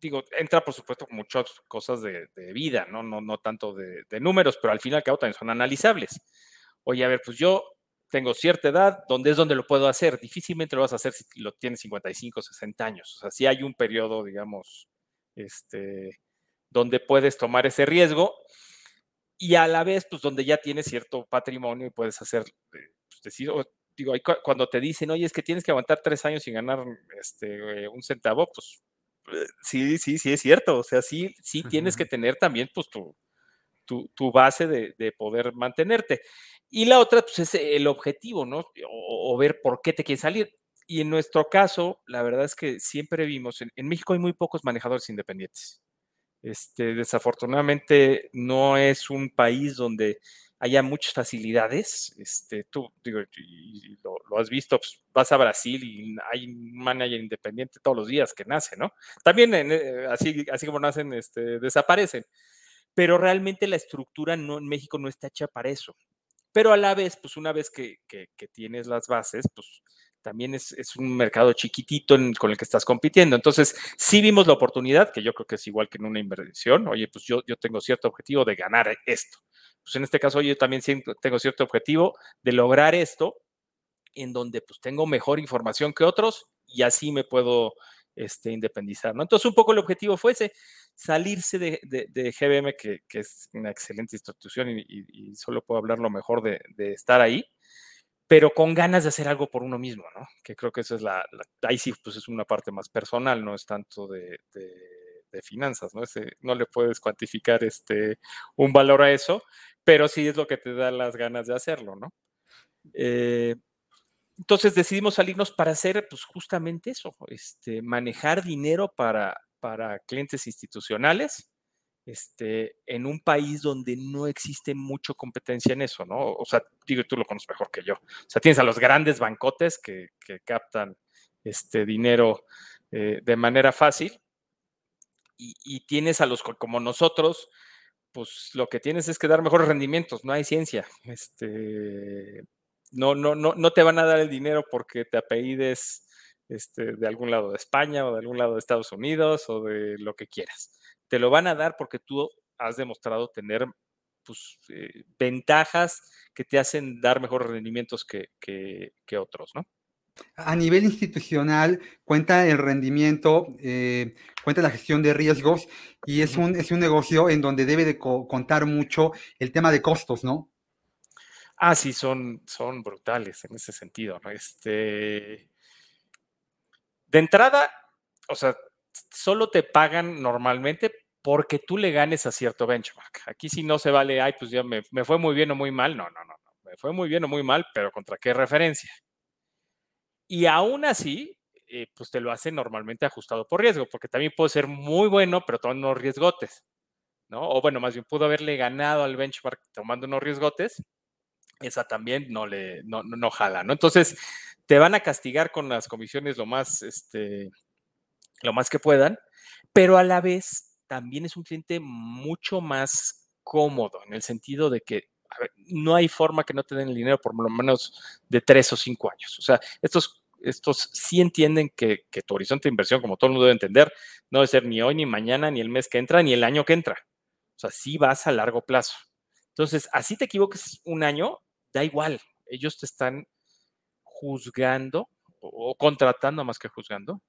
digo, entra por supuesto muchas cosas de, vida, ¿no? No, no tanto de, números, pero al final y al también son analizables. Oye, a ver, pues yo tengo cierta edad, ¿dónde es donde lo puedo hacer? Difícilmente lo vas a hacer si lo tienes 55, 60 años. O sea, si hay un periodo, digamos, este, donde puedes tomar ese riesgo y a la vez, pues donde ya tienes cierto patrimonio y puedes hacer, eh, pues, decir, digo, cuando te dicen, oye, es que tienes que aguantar tres años sin ganar este, un centavo, pues sí, sí, sí es cierto. O sea, sí, sí tienes que tener también pues tu, tu, base de, poder mantenerte. Y la otra, pues es el objetivo, ¿no? O, ver por qué te quieres salir. Y en nuestro caso, la verdad es que siempre vimos, en, en México hay muy pocos manejadores independientes. Este, desafortunadamente no es un país donde haya muchas facilidades. Este, tú, digo, lo, has visto, pues, vas a Brasil y hay un manager independiente todos los días que nace, ¿no? También eh, así, así como nacen, este, desaparecen. Pero realmente la estructura no, en México no está hecha para eso. Pero a la vez, pues una vez que, que, tienes las bases, pues también es, es un mercado chiquitito con el que estás compitiendo. Entonces, sí vimos la oportunidad, que yo creo que es igual que en una inversión. Oye, pues yo, yo tengo cierto objetivo de ganar esto pues en este caso yo también tengo cierto objetivo de lograr esto, en donde pues tengo mejor información que otros y así me puedo este, independizar, ¿no? Entonces un poco el objetivo fue ese, salirse de, GBM, que, es una excelente institución y, solo puedo hablar lo mejor de, estar ahí, pero con ganas de hacer algo por uno mismo, ¿no? Que creo que eso es la, ahí sí, pues es una parte más personal, no es tanto de, finanzas, ¿no? Ese, no le puedes cuantificar este, un valor a eso, pero sí es lo que te da las ganas de hacerlo, ¿no? Eh, entonces decidimos salirnos para hacer pues justamente eso, este, manejar dinero para, para clientes institucionales este, en un país donde no existe mucho competencia en eso, ¿no? O sea, digo, tú lo conoces mejor que yo. O sea, tienes a los grandes bancotes que, captan este dinero eh, de manera fácil y, tienes a los como nosotros, pues lo que tienes es que dar mejores rendimientos, no hay ciencia. Este, no, no, no, no te van a dar el dinero porque te apellides este, de algún lado de España o de algún lado de Estados Unidos o de lo que quieras. Te lo van a dar porque tú has demostrado tener pues, eh, ventajas que te hacen dar mejores rendimientos que, que otros, ¿no? A nivel institucional, cuenta el rendimiento, eh, cuenta la gestión de riesgos y es un, es un negocio en donde debe de contar mucho el tema de costos, ¿no? Ah, sí, son, son brutales en ese sentido, ¿no? Este, de entrada, o sea, solo te pagan normalmente porque tú le ganes a cierto benchmark. Aquí si no se vale, ay, pues ya me, me fue muy bien o muy mal, no, no, no, me fue muy bien o muy mal, pero ¿contra qué referencia? Y aún así, eh, pues te lo hace normalmente ajustado por riesgo, porque también puede ser muy bueno, pero tomando unos riesgotes, ¿no? O bueno, más bien pudo haberle ganado al benchmark tomando unos riesgotes, esa también no le, no, no, jala, ¿no? Entonces, te van a castigar con las comisiones lo más, este, lo más que puedan, pero a la vez también es un cliente mucho más cómodo, en el sentido de que no hay forma que no te den el dinero por lo menos de tres o cinco años. O sea, estos, estos sí entienden que, tu horizonte de inversión, como todo el mundo debe entender, no debe ser ni hoy, ni mañana, ni el mes que entra, ni el año que entra. O sea, sí vas a largo plazo. Entonces, así te equivoques un año, da igual. Ellos te están juzgando o contratando más que juzgando,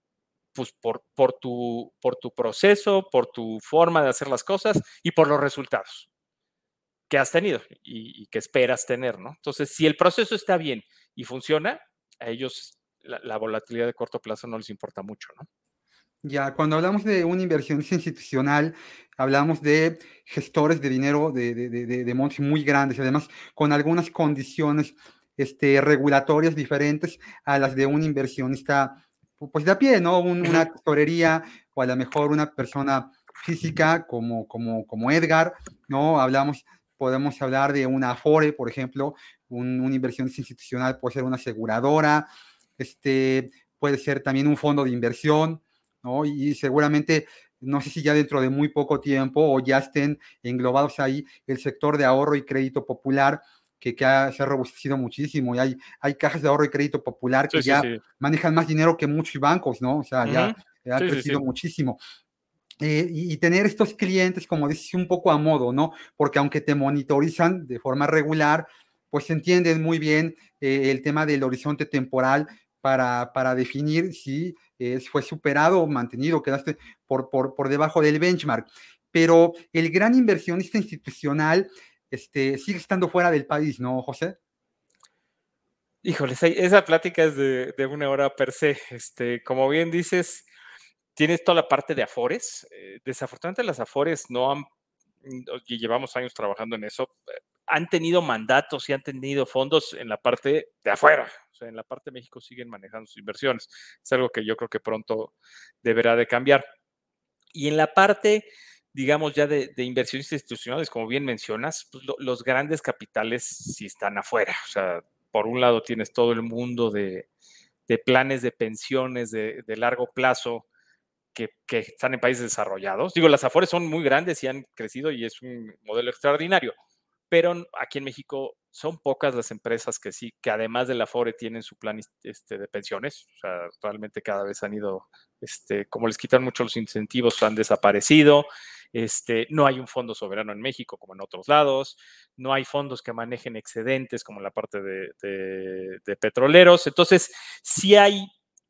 pues por, por, tu, por tu proceso, por tu forma de hacer las cosas y por los resultados que has tenido y, que esperas tener, ¿no? Entonces, si el proceso está bien y funciona, a ellos la, volatilidad de corto plazo no les importa mucho, ¿no? Ya, cuando hablamos de una inversión institucional, hablamos de gestores de dinero de, de, de, montos muy grandes, además con algunas condiciones este, regulatorias diferentes a las de un inversionista pues de a pie, ¿no? una tesorería o a lo mejor una persona física como, como, como Edgar, ¿no? Hablamos, podemos hablar de una Afore, por ejemplo, un, una inversión institucional puede ser una aseguradora, este, puede ser también un fondo de inversión, ¿no? Y seguramente, no sé si ya dentro de muy poco tiempo o ya estén englobados ahí el sector de ahorro y crédito popular, que, se ha robustecido muchísimo y hay, hay cajas de ahorro y crédito popular que ya manejan más dinero que muchos bancos, ¿no? O sea, ya, ha crecido muchísimo. Eh, y, tener estos clientes, como dices, un poco a modo, ¿no? Porque aunque te monitorizan de forma regular, pues entienden muy bien eh, el tema del horizonte temporal para, para definir si eh, fue superado o mantenido, quedaste por, por, por debajo del benchmark. Pero el gran inversionista institucional este, sigue estando fuera del país, ¿no, José? Híjoles, esa plática es de, una hora per se. Este, como bien dices, tienes toda la parte de Afores. Eh, desafortunadamente las Afores no han, y llevamos años trabajando en eso, eh, han tenido mandatos y han tenido fondos en la parte de afuera. O sea, en la parte de México siguen manejando sus inversiones. Es algo que yo creo que pronto deberá de cambiar. Y en la parte digamos, ya de, inversiones institucionales, como bien mencionas, pues los grandes capitales sí están afuera. O sea, por un lado tienes todo el mundo de, planes de pensiones de, largo plazo que, que, están en países desarrollados. Digo, las Afores son muy grandes y han crecido y es un modelo extraordinario, pero aquí en México son pocas las empresas que sí, que además de la FORE tienen su plan este, de pensiones. O sea, realmente cada vez han ido, este, como les quitan mucho los incentivos, han desaparecido. Este, no hay un fondo soberano en México como en otros lados. No hay fondos que manejen excedentes como en la parte de, petroleros. Entonces, sí hay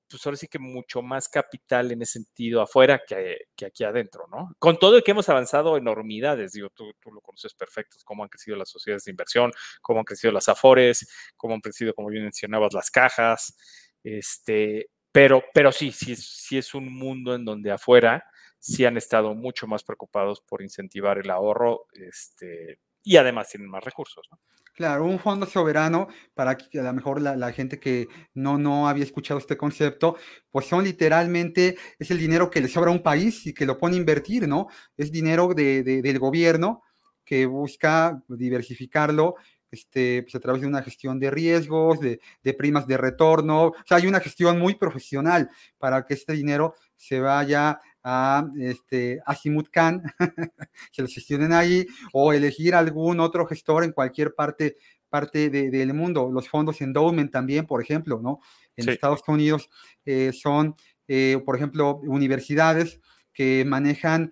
pues ahora sí que mucho más capital en ese sentido afuera que, aquí adentro, ¿no? Con todo el que hemos avanzado enormidades, digo, tú, tú, lo conoces perfecto, cómo han crecido las sociedades de inversión, cómo han crecido las afores, cómo han crecido, como bien mencionabas, las cajas, este, pero, pero sí, sí, sí es un mundo en donde afuera sí han estado mucho más preocupados por incentivar el ahorro, este, y además tienen más recursos. Claro, un fondo soberano, para que a lo mejor la, gente que no, no había escuchado este concepto, pues son literalmente, es el dinero que le sobra a un país y que lo pone a invertir, ¿no? Es dinero de, del gobierno que busca diversificarlo este, pues a través de una gestión de riesgos, de, de, primas de retorno. O sea, hay una gestión muy profesional para que este dinero se vaya a este, Asimut Khan, que lo gestionen ahí, o elegir algún otro gestor en cualquier parte, parte del mundo. Los fondos endowment también, por ejemplo, ¿no? En Estados Unidos eh, son, eh, por ejemplo, universidades que manejan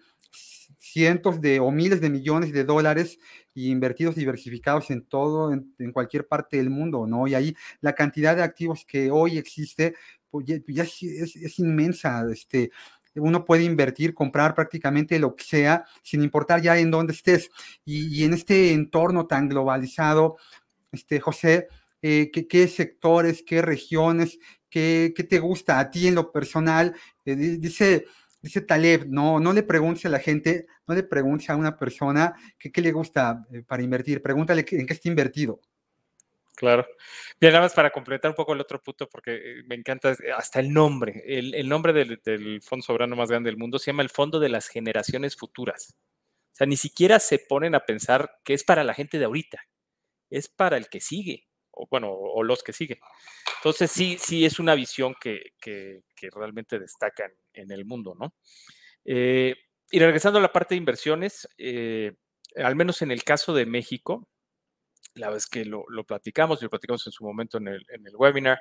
cientos de o miles de millones de dólares invertidos diversificados en todo, en, cualquier parte del mundo, ¿no? Y ahí la cantidad de activos que hoy existe, pues ya, es, es, inmensa, este, uno puede invertir, comprar prácticamente lo que sea, sin importar ya en dónde estés. Y, en este entorno tan globalizado, este, José, eh, ¿qué, sectores, qué regiones, qué, te gusta a ti en lo personal? Eh, dice, dice Taleb, no, no le preguntes a la gente, no le preguntes a una persona qué le gusta eh, para invertir, pregúntale en qué está invertido. Claro. Bien, nada más para completar un poco el otro punto, porque eh, me encanta eh, hasta el nombre. El, nombre del, fondo soberano más grande del mundo se llama el Fondo de las Generaciones Futuras. O sea, ni siquiera se ponen a pensar que es para la gente de ahorita, es para el que sigue, o bueno, o los que siguen. Entonces, sí, sí es una visión que, que, realmente destaca en, el mundo, ¿no? Eh, y regresando a la parte de inversiones, al menos en el caso de México, la vez que lo, platicamos y lo platicamos en su momento en el, webinar,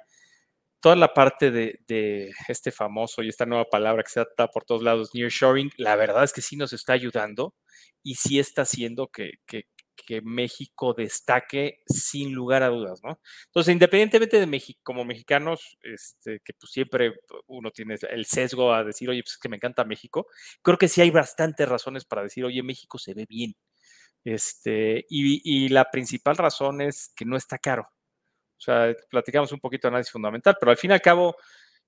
toda la parte de, este famoso y esta nueva palabra que se está por todos lados, nearshoring, la verdad es que sí nos está ayudando y sí está haciendo que, México destaque sin lugar a dudas, ¿no? Entonces, independientemente de México, como mexicanos, este, que pues siempre uno tiene el sesgo a decir, oye, pues es que me encanta México, creo que sí hay bastantes razones para decir, oye, México se ve bien. Este, y, la principal razón es que no está caro. O sea, platicamos un poquito de análisis fundamental, pero al fin y al cabo,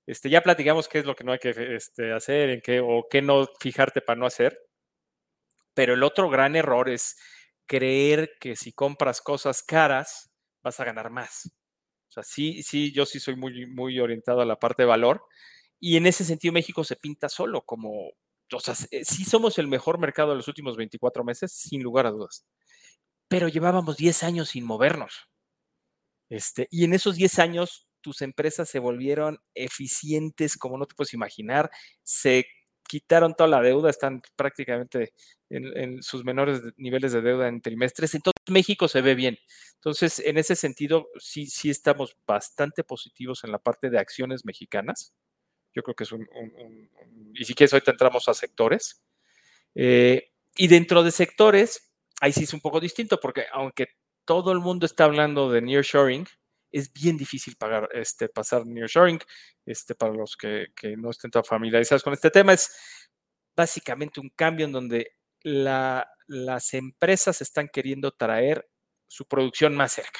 este, ya platicamos qué es lo que no hay que este, hacer, en qué o qué no fijarte para no hacer. Pero el otro gran error es creer que si compras cosas caras, vas a ganar más. O sea, sí, sí, yo sí soy muy, muy orientado a la parte de valor. Y en ese sentido, México se pinta solo como o sea, eh, sí somos el mejor mercado de los últimos 24 meses, sin lugar a dudas. Pero llevábamos 10 años sin movernos. Este, y en esos 10 años, tus empresas se volvieron eficientes como no te puedes imaginar. Se quitaron toda la deuda, están prácticamente en, sus menores niveles de deuda en trimestres. Entonces, México se ve bien. Entonces, en ese sentido, sí, sí estamos bastante positivos en la parte de acciones mexicanas. Yo creo que es un, y si quieres, ahorita entramos a sectores. Eh, y dentro de sectores, ahí sí es un poco distinto, porque aunque todo el mundo está hablando de nearshoring, es bien difícil pagar, este, pasar nearshoring. Este, para los que, no estén tan familiarizados con este tema, es básicamente un cambio en donde las empresas están queriendo traer su producción más cerca.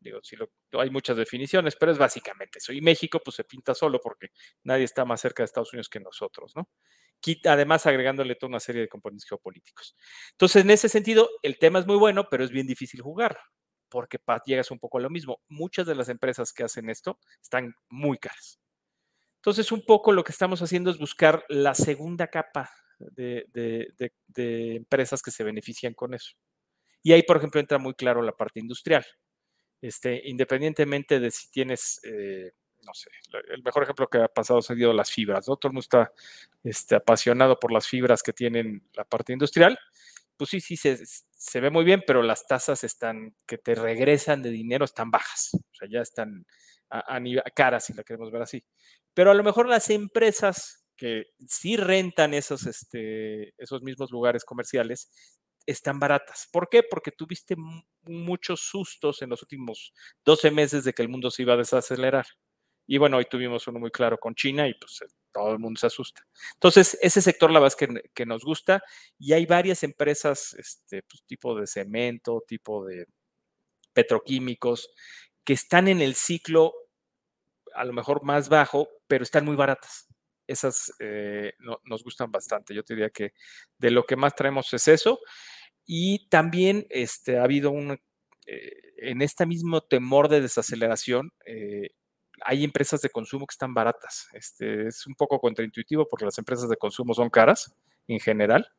Digo, si hay muchas definiciones, pero es básicamente eso. Y México, pues se pinta solo porque nadie está más cerca de Estados Unidos que nosotros, ¿no? Además, agregándole toda una serie de componentes geopolíticos. Entonces, en ese sentido, el tema es muy bueno, pero es bien difícil jugar, porque llegas un poco a lo mismo. Muchas de las empresas que hacen esto están muy caras. Entonces, un poco lo que estamos haciendo es buscar la segunda capa de empresas que se benefician con eso. Y ahí, por ejemplo, entra muy claro la parte industrial este, independientemente de si tienes, eh, no sé, el mejor ejemplo que ha pasado ha sido las fibras, ¿no? Todo el mundo está este, apasionado por las fibras que tienen la parte industrial. Pues sí, sí, se, ve muy bien, pero las tasas están, que te regresan de dinero están bajas, o sea, ya están a, si la queremos ver así. Pero a lo mejor las empresas que sí rentan esos, este, esos mismos lugares comerciales están baratas. ¿Por qué? Porque tuviste muchos sustos en los últimos 12 meses de que el mundo se iba a desacelerar. Y bueno, hoy tuvimos uno muy claro con China y pues todo el mundo se asusta. Entonces, ese sector la verdad es que, nos gusta y hay varias empresas, este, pues, tipo de cemento, tipo de petroquímicos, que están en el ciclo a lo mejor más bajo, pero están muy baratas. Esas eh, nos gustan bastante. Yo te diría que de lo que más traemos es eso. Y también este, ha habido un, eh, en este mismo temor de desaceleración, eh, hay empresas de consumo que están baratas. Este, es un poco contraintuitivo porque las empresas de consumo son caras en general,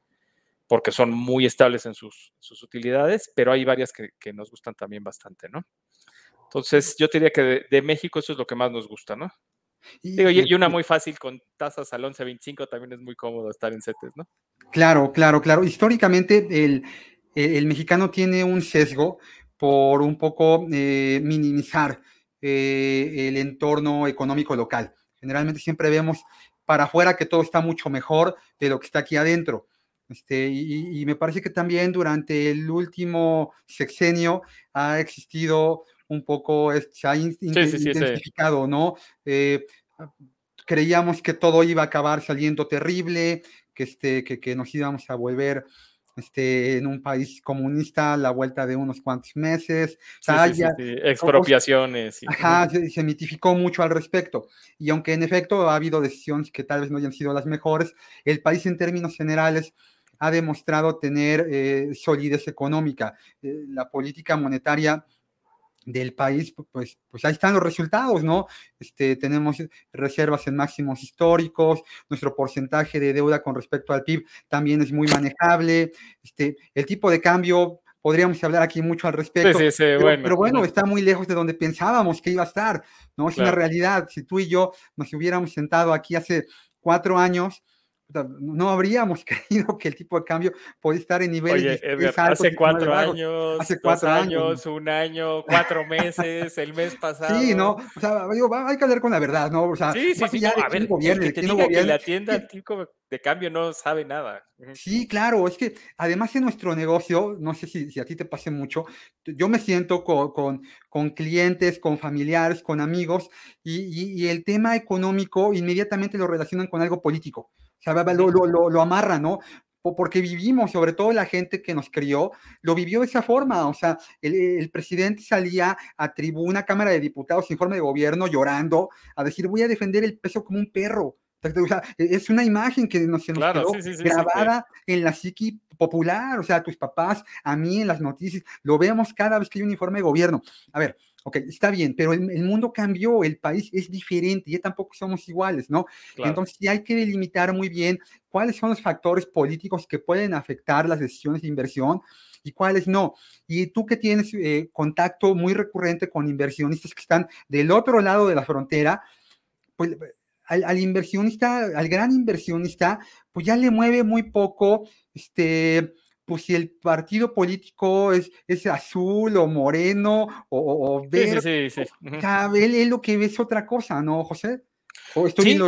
porque son muy estables en sus, utilidades, pero hay varias que, nos gustan también bastante, ¿no? Entonces, yo te diría que de, México eso es lo que más nos gusta, ¿no? Y, y, una muy fácil con tasas al 11.25 también es muy cómodo estar en CETES, ¿no? Claro, claro, claro. Históricamente el, el mexicano tiene un sesgo por un poco eh, minimizar eh, el entorno económico local. Generalmente siempre vemos para afuera que todo está mucho mejor de lo que está aquí adentro. Este, y, me parece que también durante el último sexenio ha existido un poco, se ha intensificado, ¿no? Eh, creíamos que todo iba a acabar saliendo terrible, que, este, que, que nos íbamos a volver este, en un país comunista a la vuelta de unos cuantos meses. Expropiaciones. Ajá, se, mitificó mucho al respecto. Y aunque en efecto ha habido decisiones que tal vez no hayan sido las mejores, el país en términos generales ha demostrado tener eh, solidez económica. Eh, la política monetaria del país, pues, pues ahí están los resultados, ¿no? Este, tenemos reservas en máximos históricos, nuestro porcentaje de deuda con respecto al PIB también es muy manejable, este, el tipo de cambio podríamos hablar aquí mucho al respecto. Sí, sí, sí, pero, bueno. pero, bueno. está muy lejos de donde pensábamos que iba a estar, ¿no? Es una realidad. Si tú y yo nos hubiéramos sentado aquí hace cuatro años, no habríamos creído que el tipo de cambio podía estar en niveles Oye, hace cuatro años, hace cuatro años, un año, cuatro meses, el mes pasado. Sí, no, o sea, hay que hablar con la verdad, ¿no? O sea, sí, sí, sí, a ver, que te diga que la tienda tipo de cambio no sabe nada. Sí, claro, es que además en nuestro negocio, no sé si, si a ti te pase mucho, yo me siento con, con, con clientes, con familiares, con amigos, y, y el tema económico inmediatamente lo relacionan con algo político. O sea, lo, lo, lo, amarra, ¿no? porque vivimos, sobre todo la gente que nos crió, lo vivió de esa forma. O sea, el, presidente salía a tribuna, Cámara de Diputados, informe de gobierno, llorando, a decir, voy a defender el peso como un perro. O sea, e, es una imagen que nos, se nos quedó grabada en la psiqui popular. O sea, tus papás, a mí en las noticias, lo vemos cada vez que hay un informe de gobierno. A ver, Ok, está bien, pero el, mundo cambió, el país es diferente, ya tampoco somos iguales, ¿no? Entonces, sí hay que delimitar muy bien cuáles son los factores políticos que pueden afectar las decisiones de inversión y cuáles no. Y tú que tienes eh, contacto muy recurrente con inversionistas que están del otro lado de la frontera, pues al, al, inversionista, al gran inversionista, pues ya le mueve muy poco, este, pues si el partido político es, es azul o moreno o, verde, sí, sí, sí, él, lo que ve es otra cosa, ¿no, José? ¿O estoy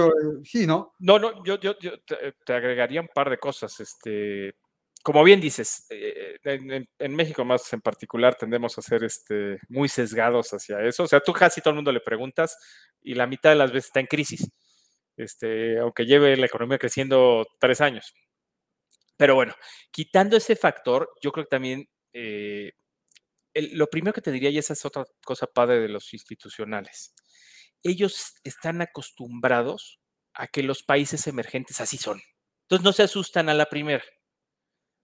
sí, ¿no? No, no, yo, yo, te, agregaría un par de cosas. Este, como bien dices, eh, en, México más en particular tendemos a ser este, muy sesgados hacia eso. O sea, tú casi todo el mundo le preguntas y la mitad de las veces está en crisis, este, aunque lleve la economía creciendo tres años. Pero bueno, quitando ese factor, yo creo que también eh, lo primero que te diría, y esa es otra cosa padre de los institucionales, ellos están acostumbrados a que los países emergentes así son. Entonces no se asustan a la primera.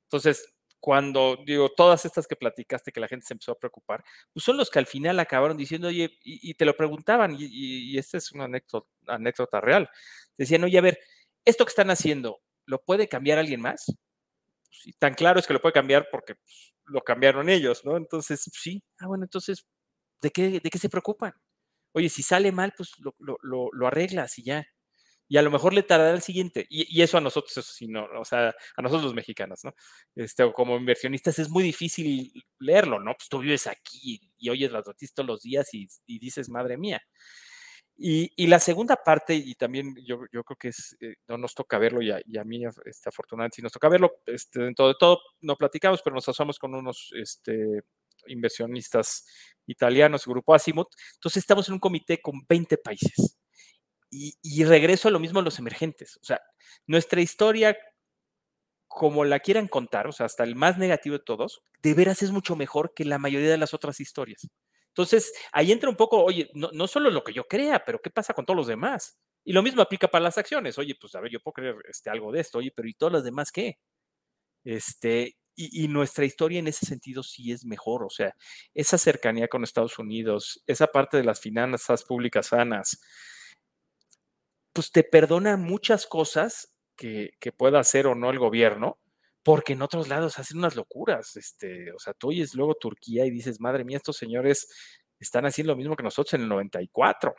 Entonces, cuando digo todas estas que platicaste que la gente se empezó a preocupar, pues son los que al final acabaron diciendo, oye, y, te lo preguntaban, y, esta es una anécdota, real. Decían, oye, a ver, esto que están haciendo, ¿lo puede cambiar alguien más? y tan claro es que lo puede cambiar porque pues, lo cambiaron ellos, ¿no? Entonces, sí, ah, bueno, entonces, ¿de qué, de qué se preocupan? Oye, si sale mal, pues lo, lo, lo, arreglas y ya. Y a lo mejor le tardará el siguiente. Y, eso a nosotros, eso sí, no, o sea, a nosotros los mexicanos, ¿no? Este, como inversionistas es muy difícil leerlo, ¿no? Pues tú vives aquí y oyes las noticias todos los días y, y dices, madre mía. Y, la segunda parte, y también yo, creo que eh, no nos toca verlo, y a, y a mí este, afortunadamente sí nos toca verlo, este, dentro de todo no platicamos, pero nos asomamos con unos este, inversionistas italianos, Grupo Asimut, entonces estamos en un comité con 20 países. Y, regreso a lo mismo a los emergentes, o sea, nuestra historia como la quieran contar, o sea, hasta el más negativo de todos, de veras es mucho mejor que la mayoría de las otras historias. Entonces, ahí entra un poco, oye, no, solo lo que yo crea, pero ¿qué pasa con todos los demás? Y lo mismo aplica para las acciones. Oye, pues a ver, yo puedo creer este, algo de esto, oye, pero ¿y todos los demás qué? Este, y, y, nuestra historia en ese sentido sí es mejor, o sea, esa cercanía con Estados Unidos, esa parte de las finanzas públicas sanas, pues te perdona muchas cosas que, que pueda hacer o no el gobierno, porque en otros lados hacen unas locuras. Este, o sea, tú oyes luego Turquía y dices, madre mía, estos señores están haciendo lo mismo que nosotros en el 94.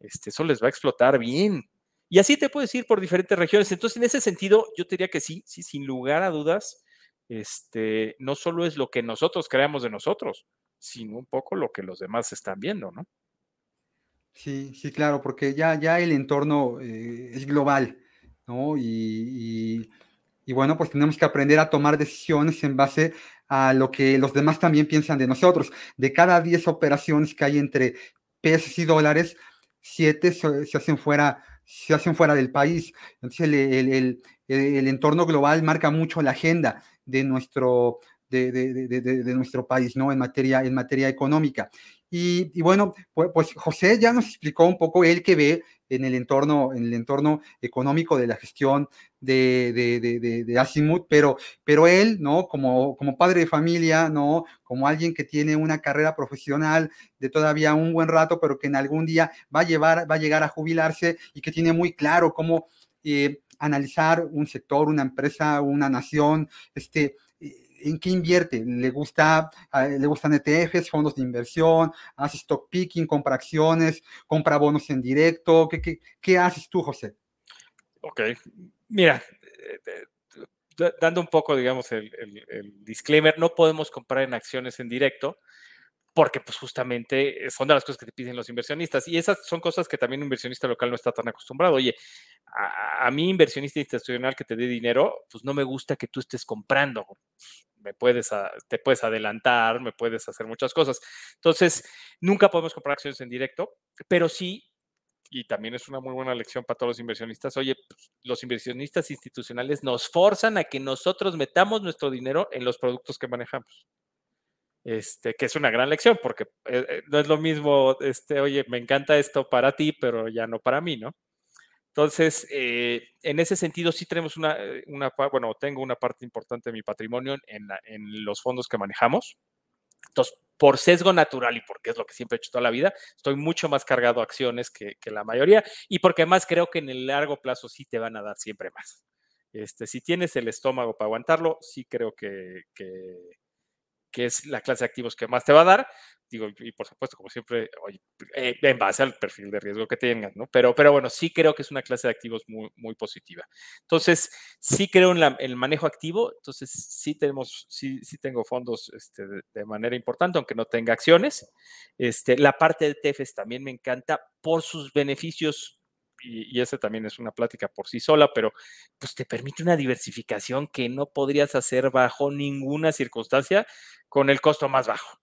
Este, eso les va a explotar bien. Y así te puedes ir por diferentes regiones. Entonces, en ese sentido, yo te diría que sí, sí, sin lugar a dudas, este, no solo es lo que nosotros creamos de nosotros, sino un poco lo que los demás están viendo, ¿no? Sí, sí, claro, porque ya, ya el entorno eh, es global, ¿no? y y bueno, pues tenemos que aprender a tomar decisiones en base a lo que los demás también piensan de nosotros. De cada 10 operaciones que hay entre pesos y dólares, 7 se, hacen fuera se hacen fuera del país. Entonces el, el, el, el, entorno global marca mucho la agenda de nuestro, de, nuestro país, ¿no? En materia, en materia económica. Y, bueno, pues, pues, José ya nos explicó un poco él que ve en el entorno, en el entorno económico de la gestión de, de, de, Asimut, pero, pero él, ¿no? Como, como padre de familia, ¿no? Como alguien que tiene una carrera profesional de todavía un buen rato, pero que en algún día va a, llevar, va a llegar a jubilarse y que tiene muy claro cómo eh, analizar un sector, una empresa, una nación, este, ¿en qué invierte? ¿Le, gusta, ¿Le gustan ETFs, fondos de inversión? ¿Hace stock picking, compra acciones, compra bonos en directo? ¿Qué, qué, haces tú, José? Ok, mira, eh, eh, dando un poco, digamos, el, disclaimer, no podemos comprar en acciones en directo porque pues justamente son de las cosas que te piden los inversionistas y esas son cosas que también un inversionista local no está tan acostumbrado. Oye, a, a mí inversionista institucional que te dé dinero, pues no me gusta que tú estés comprando me puedes, te puedes adelantar, me puedes hacer muchas cosas. Entonces, nunca podemos comprar acciones en directo, pero sí, y también es una muy buena lección para todos los inversionistas, oye, pues, los inversionistas institucionales nos forzan a que nosotros metamos nuestro dinero en los productos que manejamos. Este, que es una gran lección, porque eh, eh, no es lo mismo, este, oye, me encanta esto para ti, pero ya no para mí, ¿no? Entonces, eh, en ese sentido, sí tenemos una, eh, bueno, tengo una parte importante de mi patrimonio en, los fondos que manejamos. Entonces, por sesgo natural y porque es lo que siempre he hecho toda la vida, estoy mucho más cargado a acciones que, la mayoría y porque además creo que en el largo plazo sí te van a dar siempre más. Este, si tienes el estómago para aguantarlo, sí creo que, que es la clase de activos que más te va a dar, digo, y por supuesto, como siempre, eh, en base al perfil de riesgo que tengan, ¿no? Pero, pero bueno, sí creo que es una clase de activos muy, muy positiva. Entonces, sí creo en el manejo activo, entonces sí tenemos, sí, sí tengo fondos este, de, manera importante, aunque no tenga acciones. Este, la parte de TEFES también me encanta por sus beneficios y, y, ese también es una plática por sí sola, pero pues te permite una diversificación que no podrías hacer bajo ninguna circunstancia con el costo más bajo.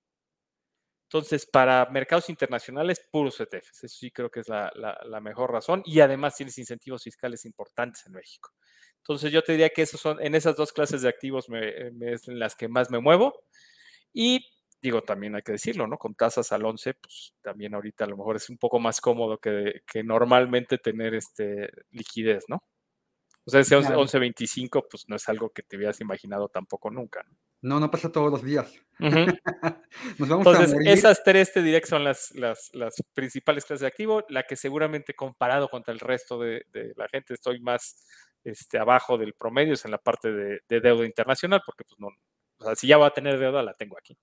Entonces, para mercados internacionales, puros ETFs. Eso sí creo que es la, mejor razón. Y además tienes incentivos fiscales importantes en México. Entonces, yo te diría que esos son, en esas dos clases de activos me, es en las que más me muevo. Y digo, también hay que decirlo, ¿no? Con tasas al 11, pues también ahorita a lo mejor es un poco más cómodo que, que normalmente tener este, liquidez, ¿no? O sea, ese 11.25, pues no es algo que te hubieras imaginado tampoco nunca, ¿no? No, no pasa todos los días. Nos vamos Entonces, a morir. esas tres te diré que son las, las, las, principales clases de activo. La que seguramente comparado contra el resto de, de la gente estoy más este, abajo del promedio es en la parte de, de, deuda internacional, porque pues no, o sea, si ya voy a tener deuda, la tengo aquí.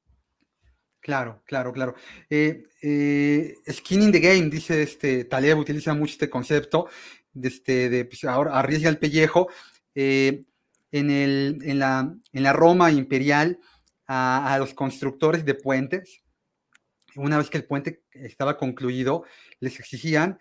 Claro, claro, claro. Eh, eh, skin in the game, dice este Taleb, utiliza mucho este concepto de, este, de pues, ahora arriesga el pellejo. Eh, en, el, en, la, en la Roma imperial a, los constructores de puentes. Una vez que el puente estaba concluido, les exigían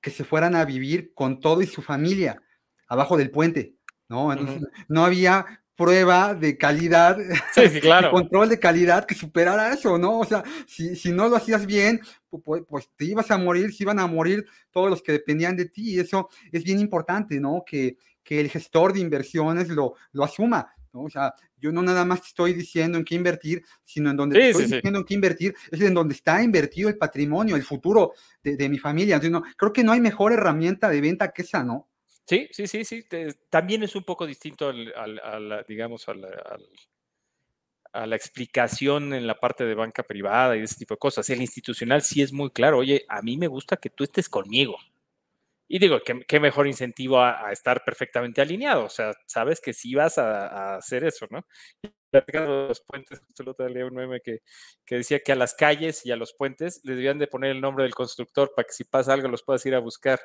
que se fueran a vivir con todo y su familia abajo del puente, ¿no? Entonces, no había prueba de calidad, sí, claro. control de calidad que superara eso, ¿no? O sea, si, si no lo hacías bien, pues, pues, te ibas a morir, se iban a morir todos los que dependían de ti, y eso es bien importante, ¿no? Que, que el gestor de inversiones lo, lo asuma. ¿no? O sea, yo no nada más estoy diciendo en qué invertir, sino en donde estoy diciendo en qué invertir, es en donde está invertido el patrimonio, el futuro de, mi familia. Entonces, no, creo que no hay mejor herramienta de venta que esa, ¿no? Sí, sí, sí, sí. también es un poco distinto al, digamos, a la explicación en la parte de banca privada y ese tipo de cosas. El institucional sí es muy claro, oye, a mí me gusta que tú estés conmigo. Y digo, ¿qué, mejor incentivo a, estar perfectamente alineado? O sea, sabes que sí vas a, hacer eso, ¿no? los puentes, el otro un meme que, que, decía que a las calles y a los puentes les debían de poner el nombre del constructor para que si pasa algo los puedas ir a buscar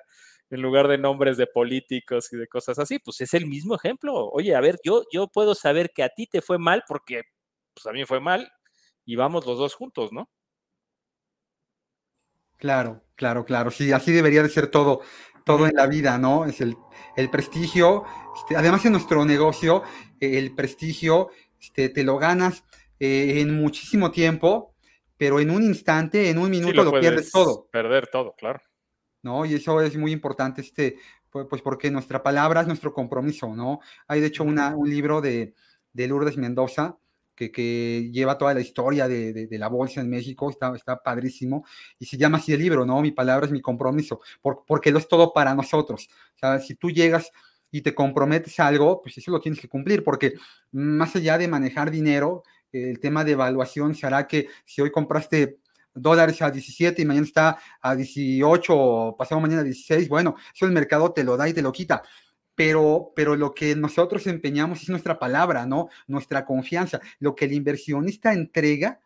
en lugar de nombres de políticos y de cosas así. Pues es el mismo ejemplo. Oye, a ver, yo, yo puedo saber que a ti te fue mal porque pues a mí fue mal y vamos los dos juntos, ¿no? Claro, claro, claro. Sí, así debería de ser todo todo en la vida, ¿no? Es el, el prestigio, este, además en nuestro negocio, el prestigio este, te lo ganas eh, en muchísimo tiempo, pero en un instante, en un minuto lo, pierdes todo. Perder todo, claro. ¿No? Y eso es muy importante, este, pues, pues porque nuestra palabra es nuestro compromiso, ¿no? Hay de hecho una, un libro de, de Lourdes Mendoza que, lleva toda la historia de, la bolsa en México, está, está padrísimo, y se llama así el libro, ¿no? Mi palabra es mi compromiso, porque lo es todo para nosotros. O sea, si tú llegas y te comprometes a algo, pues eso lo tienes que cumplir, porque más allá de manejar dinero, el tema de evaluación se hará que si hoy compraste dólares a 17 y mañana está a 18 o pasado mañana a 16, bueno, eso el mercado te lo da y te lo quita pero, pero lo que nosotros empeñamos es nuestra palabra, ¿no? Nuestra confianza. Lo que el inversionista entrega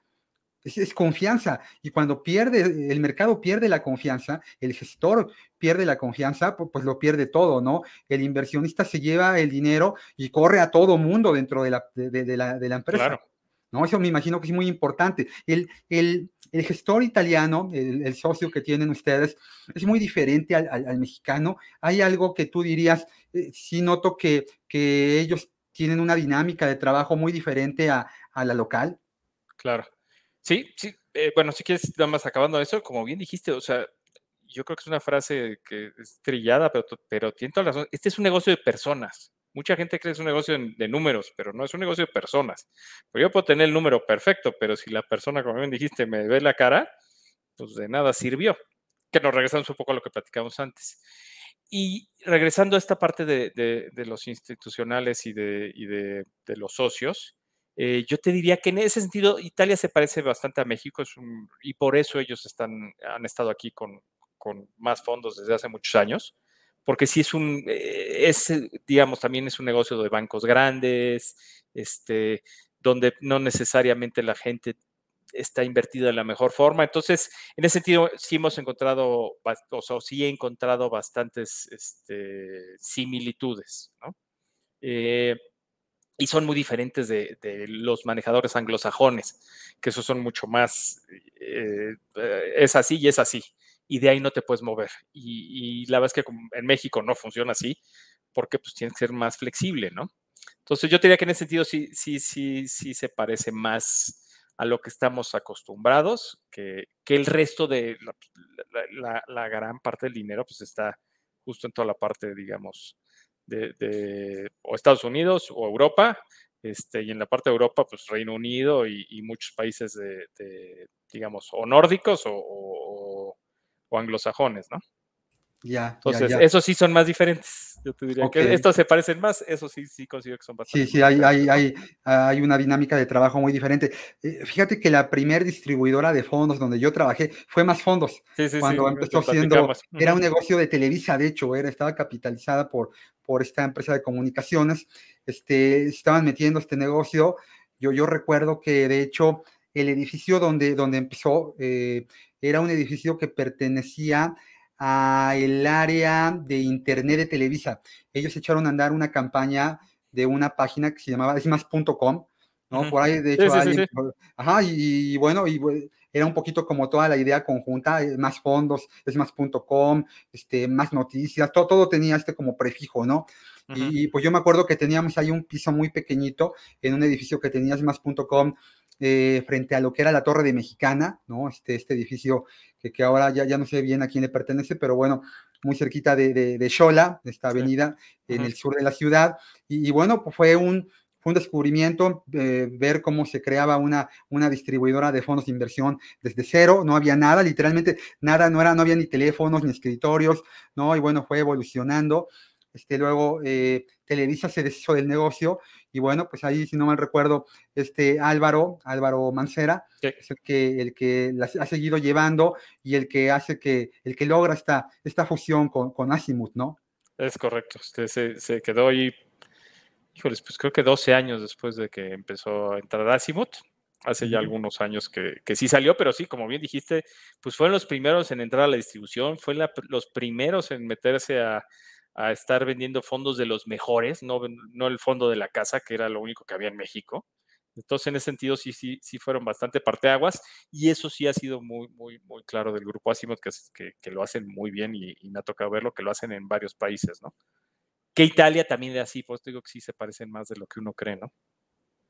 es, confianza. Y cuando pierde, el mercado pierde la confianza, el gestor pierde la confianza, pues, lo pierde todo, ¿no? El inversionista se lleva el dinero y corre a todo mundo dentro de la, de, la, de la empresa. Claro. ¿No? Eso me imagino que es muy importante. El, el, el gestor italiano, el, socio que tienen ustedes, es muy diferente al, mexicano. Hay algo que tú dirías, eh, sí noto que, que ellos tienen una dinámica de trabajo muy diferente a, la local. Claro. Sí, sí. Eh, bueno, si quieres, nada más acabando eso, como bien dijiste, o sea, yo creo que es una frase que es trillada, pero, pero tiene toda la razón. Este es un negocio de personas. Mucha gente cree que es un negocio de números, pero no es un negocio de personas. Pues yo puedo tener el número perfecto, pero si la persona, como bien dijiste, me ve la cara, pues de nada sirvió. Que nos regresamos un poco a lo que platicamos antes. Y regresando a esta parte de, los institucionales y de, los socios, eh, yo te diría que en ese sentido Italia se parece bastante a México y por eso ellos están, han estado aquí con, con más fondos desde hace muchos años porque si es un, eh, es, eh, digamos, también es un negocio de bancos grandes, este, donde no necesariamente la gente está invertida de la mejor forma. Entonces, en ese sentido, sí hemos encontrado, o sea, sí he encontrado bastantes este, similitudes, ¿no? Eh, y son muy diferentes de, los manejadores anglosajones, que esos son mucho más, es así y es así y de ahí no te puedes mover. Y, la verdad es que en México no funciona así porque pues tienes que ser más flexible, ¿no? Entonces yo diría que en ese sentido sí, sí, sí, sí se parece más a lo que estamos acostumbrados, que, que el resto de la, gran parte del dinero pues está justo en toda la parte, digamos, de, o Estados Unidos o Europa, este, y en la parte de Europa, pues Reino Unido y, muchos países de, digamos, o nórdicos o, o anglosajones, ¿no? Ya. Entonces, esos sí son más diferentes. Yo te diría que estos se parecen más, eso sí, sí considero que son bastante. Sí, sí, hay, hay, hay, hay, una dinámica de trabajo muy diferente. Eh, fíjate que la primer distribuidora de fondos donde yo trabajé fue Más Fondos. Sí, sí, cuando empezó siendo, era un negocio de Televisa, de hecho, era, estaba capitalizada por, por esta empresa de comunicaciones. Este, estaban metiendo este negocio. Yo, yo recuerdo que, de hecho, el edificio donde, donde empezó eh, era un edificio que pertenecía a el área de internet de Televisa. Ellos echaron a andar una campaña de una página que se llamaba esmas.com, ¿no? Por ahí, de hecho, ajá, y, bueno, y era un poquito como toda la idea conjunta, eh, más fondos, esmas.com, este, más noticias, todo, todo tenía este como prefijo, ¿no? y, pues yo me acuerdo que teníamos ahí un piso muy pequeñito en un edificio que tenía esmas.com eh, frente a lo que era la Torre de Mexicana, ¿no? Este, este edificio que, que ahora ya, ya no sé bien a quién le pertenece, pero bueno, muy cerquita de, de, de Xola, de esta avenida en el sur de la ciudad. Y, bueno, pues fue un, un descubrimiento eh, ver cómo se creaba una, una distribuidora de fondos de inversión desde cero, no había nada, literalmente nada, no, era, no había ni teléfonos ni escritorios, ¿no? Y bueno, fue evolucionando. Este, luego eh, Televisa se deshizo del negocio y bueno, pues ahí, si no mal recuerdo, este Álvaro, Álvaro Mancera, es el que, el que ha seguido llevando y el que hace que, el que logra esta, esta fusión con, con Azimuth, ¿no? Es correcto, usted se, se, quedó ahí, híjoles, pues creo que 12 años después de que empezó a entrar Azimuth, hace ya algunos años que, que, sí salió, pero sí, como bien dijiste, pues fueron los primeros en entrar a la distribución, fue los primeros en meterse a, a estar vendiendo fondos de los mejores, no, no el fondo de la casa, que era lo único que había en México. Entonces, en ese sentido, sí, sí, sí fueron bastante parteaguas y eso sí ha sido muy, muy, muy claro del grupo Asimov, que, que, lo hacen muy bien y, me ha tocado verlo, que lo hacen en varios países, ¿no? Que Italia también es así, pues digo que sí se parecen más de lo que uno cree, ¿no?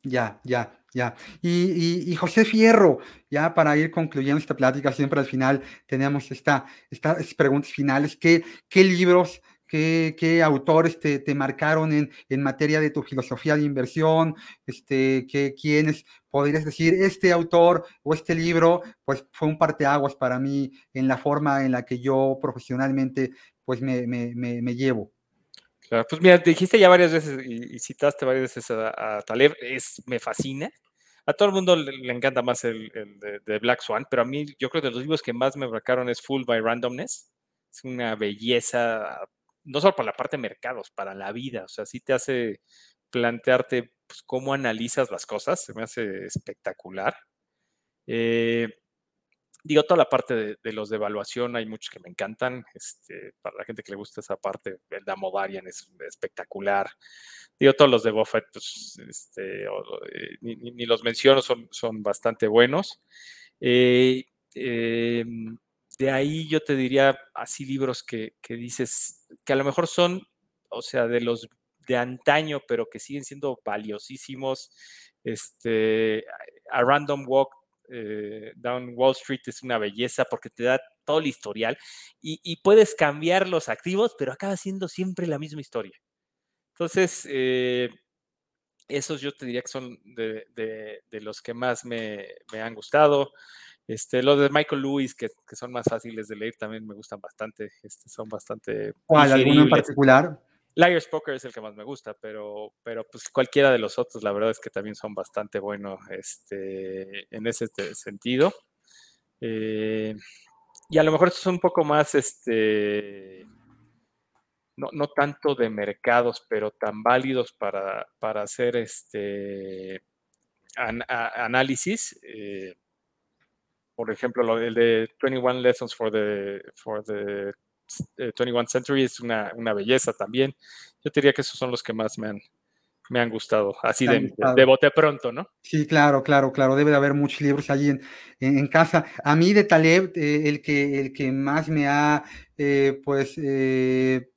Ya, ya, ya. Y, y, José Fierro, ya para ir concluyendo esta plática, siempre al final tenemos esta, estas preguntas finales. ¿Qué, qué libros qué, autores te, te marcaron en, en, materia de tu filosofía de inversión, este, que, quiénes podrías decir, este autor o este libro, pues fue un parteaguas para mí en la forma en la que yo profesionalmente pues me, me, me, llevo. Claro, pues mira, dijiste ya varias veces y, citaste varias veces a, Taleb, es, me fascina. A todo el mundo le, encanta más el, de, Black Swan, pero a mí yo creo que de los libros que más me marcaron es Full by Randomness. Es una belleza, no solo para la parte de mercados, para la vida. O sea, sí te hace plantearte pues, cómo analizas las cosas, se me hace espectacular. Eh, digo, toda la parte de, los de evaluación, hay muchos que me encantan. Este, para la gente que le gusta esa parte, el Damovarian es espectacular. Digo, todos los de Buffett, pues, este, eh, ni, los menciono, son, son bastante buenos. Eh, em, de ahí yo te diría así libros que, que, dices que a lo mejor son, o sea, de los de antaño, pero que siguen siendo valiosísimos. Este, a Random Walk eh, Down Wall Street es una belleza porque te da todo el historial y, puedes cambiar los activos, pero acaba siendo siempre la misma historia. Entonces, eh, esos yo te diría que son de, los que más me, han gustado. Este, los de Michael Lewis, que, son más fáciles de leer, también me gustan bastante. Este, son bastante. ¿Cuál? ¿Alguno en particular? Liar's Poker es el que más me gusta, pero, pero pues cualquiera de los otros, la verdad es que también son bastante buenos este, en ese sentido. Eh, y a lo mejor estos son un poco más, este, no, tanto de mercados, pero tan válidos para, hacer este análisis. Eh, por ejemplo, el de 21 Lessons for the, for the 21 eh, Century es una, belleza también. Yo diría que esos son los que más me han, me han gustado, así de, de, bote pronto, ¿no? Sí, claro, claro, claro, debe de haber muchos libros allí en, en, casa. A mí de Taleb, eh, el, que, el que más me ha, eh, pues,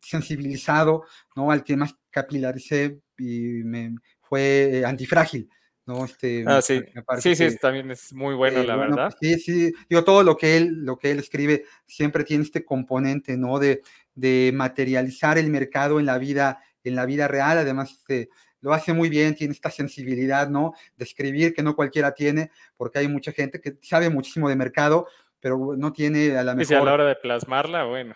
sensibilizado, ¿no? Al que más capilaricé y me, fue Antifrágil. ¿No? Este, ah, sí, sí, sí, también es muy bueno, la verdad. Sí, sí, digo, todo lo que él, lo que él escribe siempre tiene este componente, ¿no? De, de materializar el mercado en la vida, en la vida real, además este, lo hace muy bien, tiene esta sensibilidad, ¿no? De escribir que no cualquiera tiene, porque hay mucha gente que sabe muchísimo de mercado, pero no tiene a la mejor... Y a la hora de plasmarla, bueno.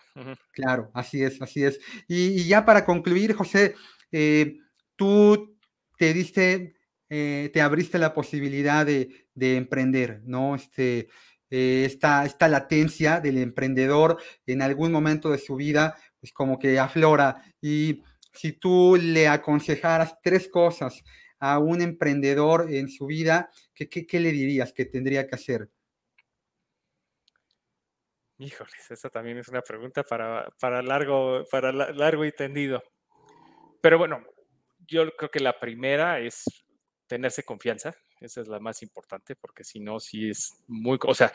Claro, así es, así es. Y, ya para concluir, José, eh, tú te diste eh, te abriste la posibilidad de, emprender, ¿no? Este, eh, esta, latencia del emprendedor en algún momento de su vida, pues como que aflora. Y si tú le aconsejaras tres cosas a un emprendedor en su vida, ¿qué, le dirías que tendría que hacer? Híjoles, esa también es una pregunta para, para, largo, para largo y tendido. Pero bueno, yo creo que la primera es tenerse confianza, esa es la más importante, porque si no, sí es muy, o sea,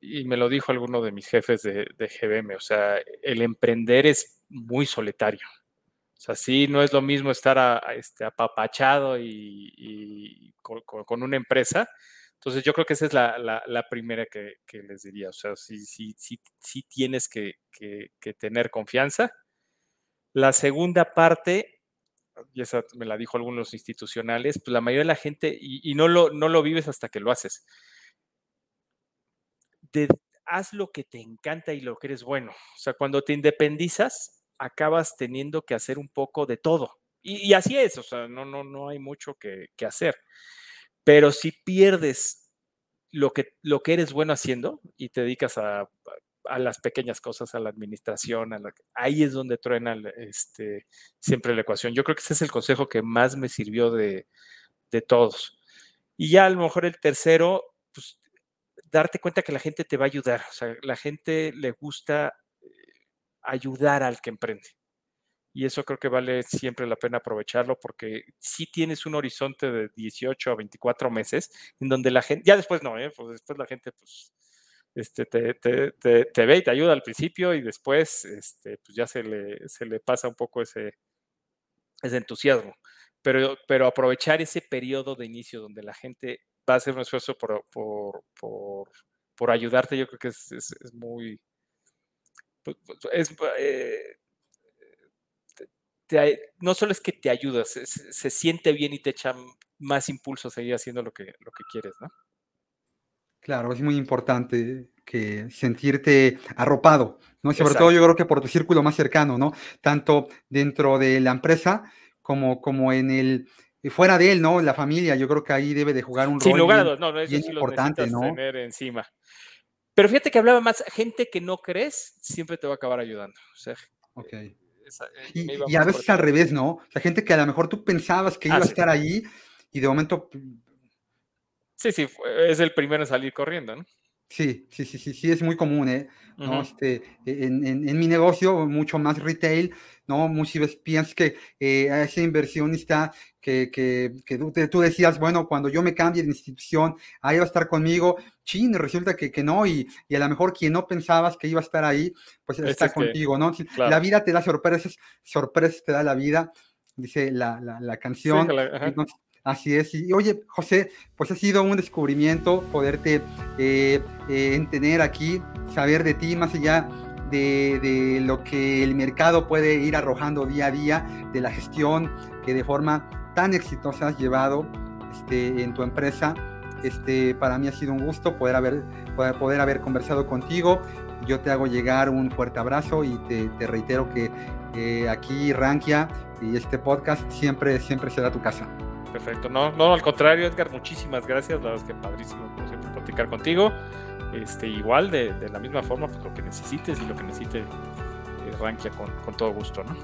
y me lo dijo alguno de mis jefes de, de GBM, o sea, el emprender es muy solitario. O sea, sí, no es lo mismo estar este, apapachado y, con, una empresa. Entonces, yo creo que esa es la, primera que, les diría. O sea, sí, sí, sí, sí tienes que, que tener confianza. La segunda parte y esa me la dijo algunos institucionales, pues la mayoría de la gente, y, no, lo, no lo vives hasta que lo haces. haz lo que te encanta y lo que eres bueno. O sea, cuando te independizas, acabas teniendo que hacer un poco de todo. Y, así es, o sea, no, no, no hay mucho que, que hacer. Pero si pierdes lo que, lo que eres bueno haciendo y te dedicas a a las pequeñas cosas, a la administración, ahí es donde truena este, siempre la ecuación. Yo creo que ese es el consejo que más me sirvió de, todos. Y ya a lo mejor el tercero, pues darte cuenta que la gente te va a ayudar. O sea, la gente le gusta eh, ayudar al que emprende. Y eso creo que vale siempre la pena aprovecharlo porque si tienes un horizonte de 18 a 24 meses en donde la gente, ya después no, ¿eh? pues después la gente pues este, te, ve y te ayuda al principio y después este, pues ya se le, pasa un poco ese, entusiasmo. Pero, aprovechar ese periodo de inicio donde la gente va a hacer un esfuerzo por, ayudarte, yo creo que es, muy... Pues, pues, es, eh, no solo es que te ayuda, se, siente bien y te echa más impulso a seguir haciendo lo que, lo que quieres, ¿no? Claro, es muy importante que sentirte arropado, ¿no? Sobre todo yo creo que por tu círculo más cercano, ¿no? Tanto dentro de la empresa como, como en el, fuera de él, ¿no? La familia, yo creo que ahí debe de jugar un rol lugar, no, no, eso sí importante, ¿no? tener encima. Pero fíjate que hablaba más, gente que no crees siempre te va a acabar ayudando. O sea, okay. Eh, y, a veces al revés, ¿no? O sea, gente que a lo mejor tú pensabas que iba a ah, estar ahí y de momento... Sí, sí, es el primero en salir corriendo, ¿no? Sí, sí, sí, sí, sí, es muy común, ¿eh? ¿no? este, en, en, mi negocio, mucho más retail, ¿no? Muchas veces piensas que eh, a ese inversionista que, que, que tú, tú, decías, bueno, cuando yo me cambie de institución, ahí va a estar conmigo, chin, resulta que, que no, y, y, a lo mejor quien no pensabas que iba a estar ahí, pues está contigo, ¿no? La vida te da sorpresas, sorpresas te da la vida, dice la, la, la canción. Así es. Y oye, José, pues ha sido un descubrimiento poderte eh, eh, aquí, saber de ti más allá de, lo que el mercado puede ir arrojando día a día, de la gestión que de forma tan exitosa has llevado este, en tu empresa. Este, para mí ha sido un gusto poder haber, poder, haber conversado contigo. Yo te hago llegar un fuerte abrazo y te, reitero que eh, aquí Rankia y este podcast siempre, siempre será tu casa. Perfecto. No, no, al contrario, Edgar, muchísimas gracias. La verdad es que padrísimo, como siempre, platicar contigo. Este, igual, de, de la misma forma, pues lo que necesites y lo que necesite eh, Rankia con, con, todo gusto, ¿no?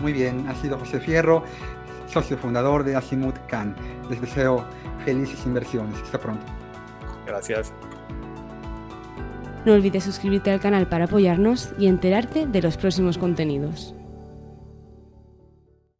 Muy bien, ha sido José Fierro, socio fundador de Asimut Can. Les deseo felices inversiones. Hasta pronto. Gracias. No olvides suscribirte al canal para apoyarnos y enterarte de los próximos contenidos.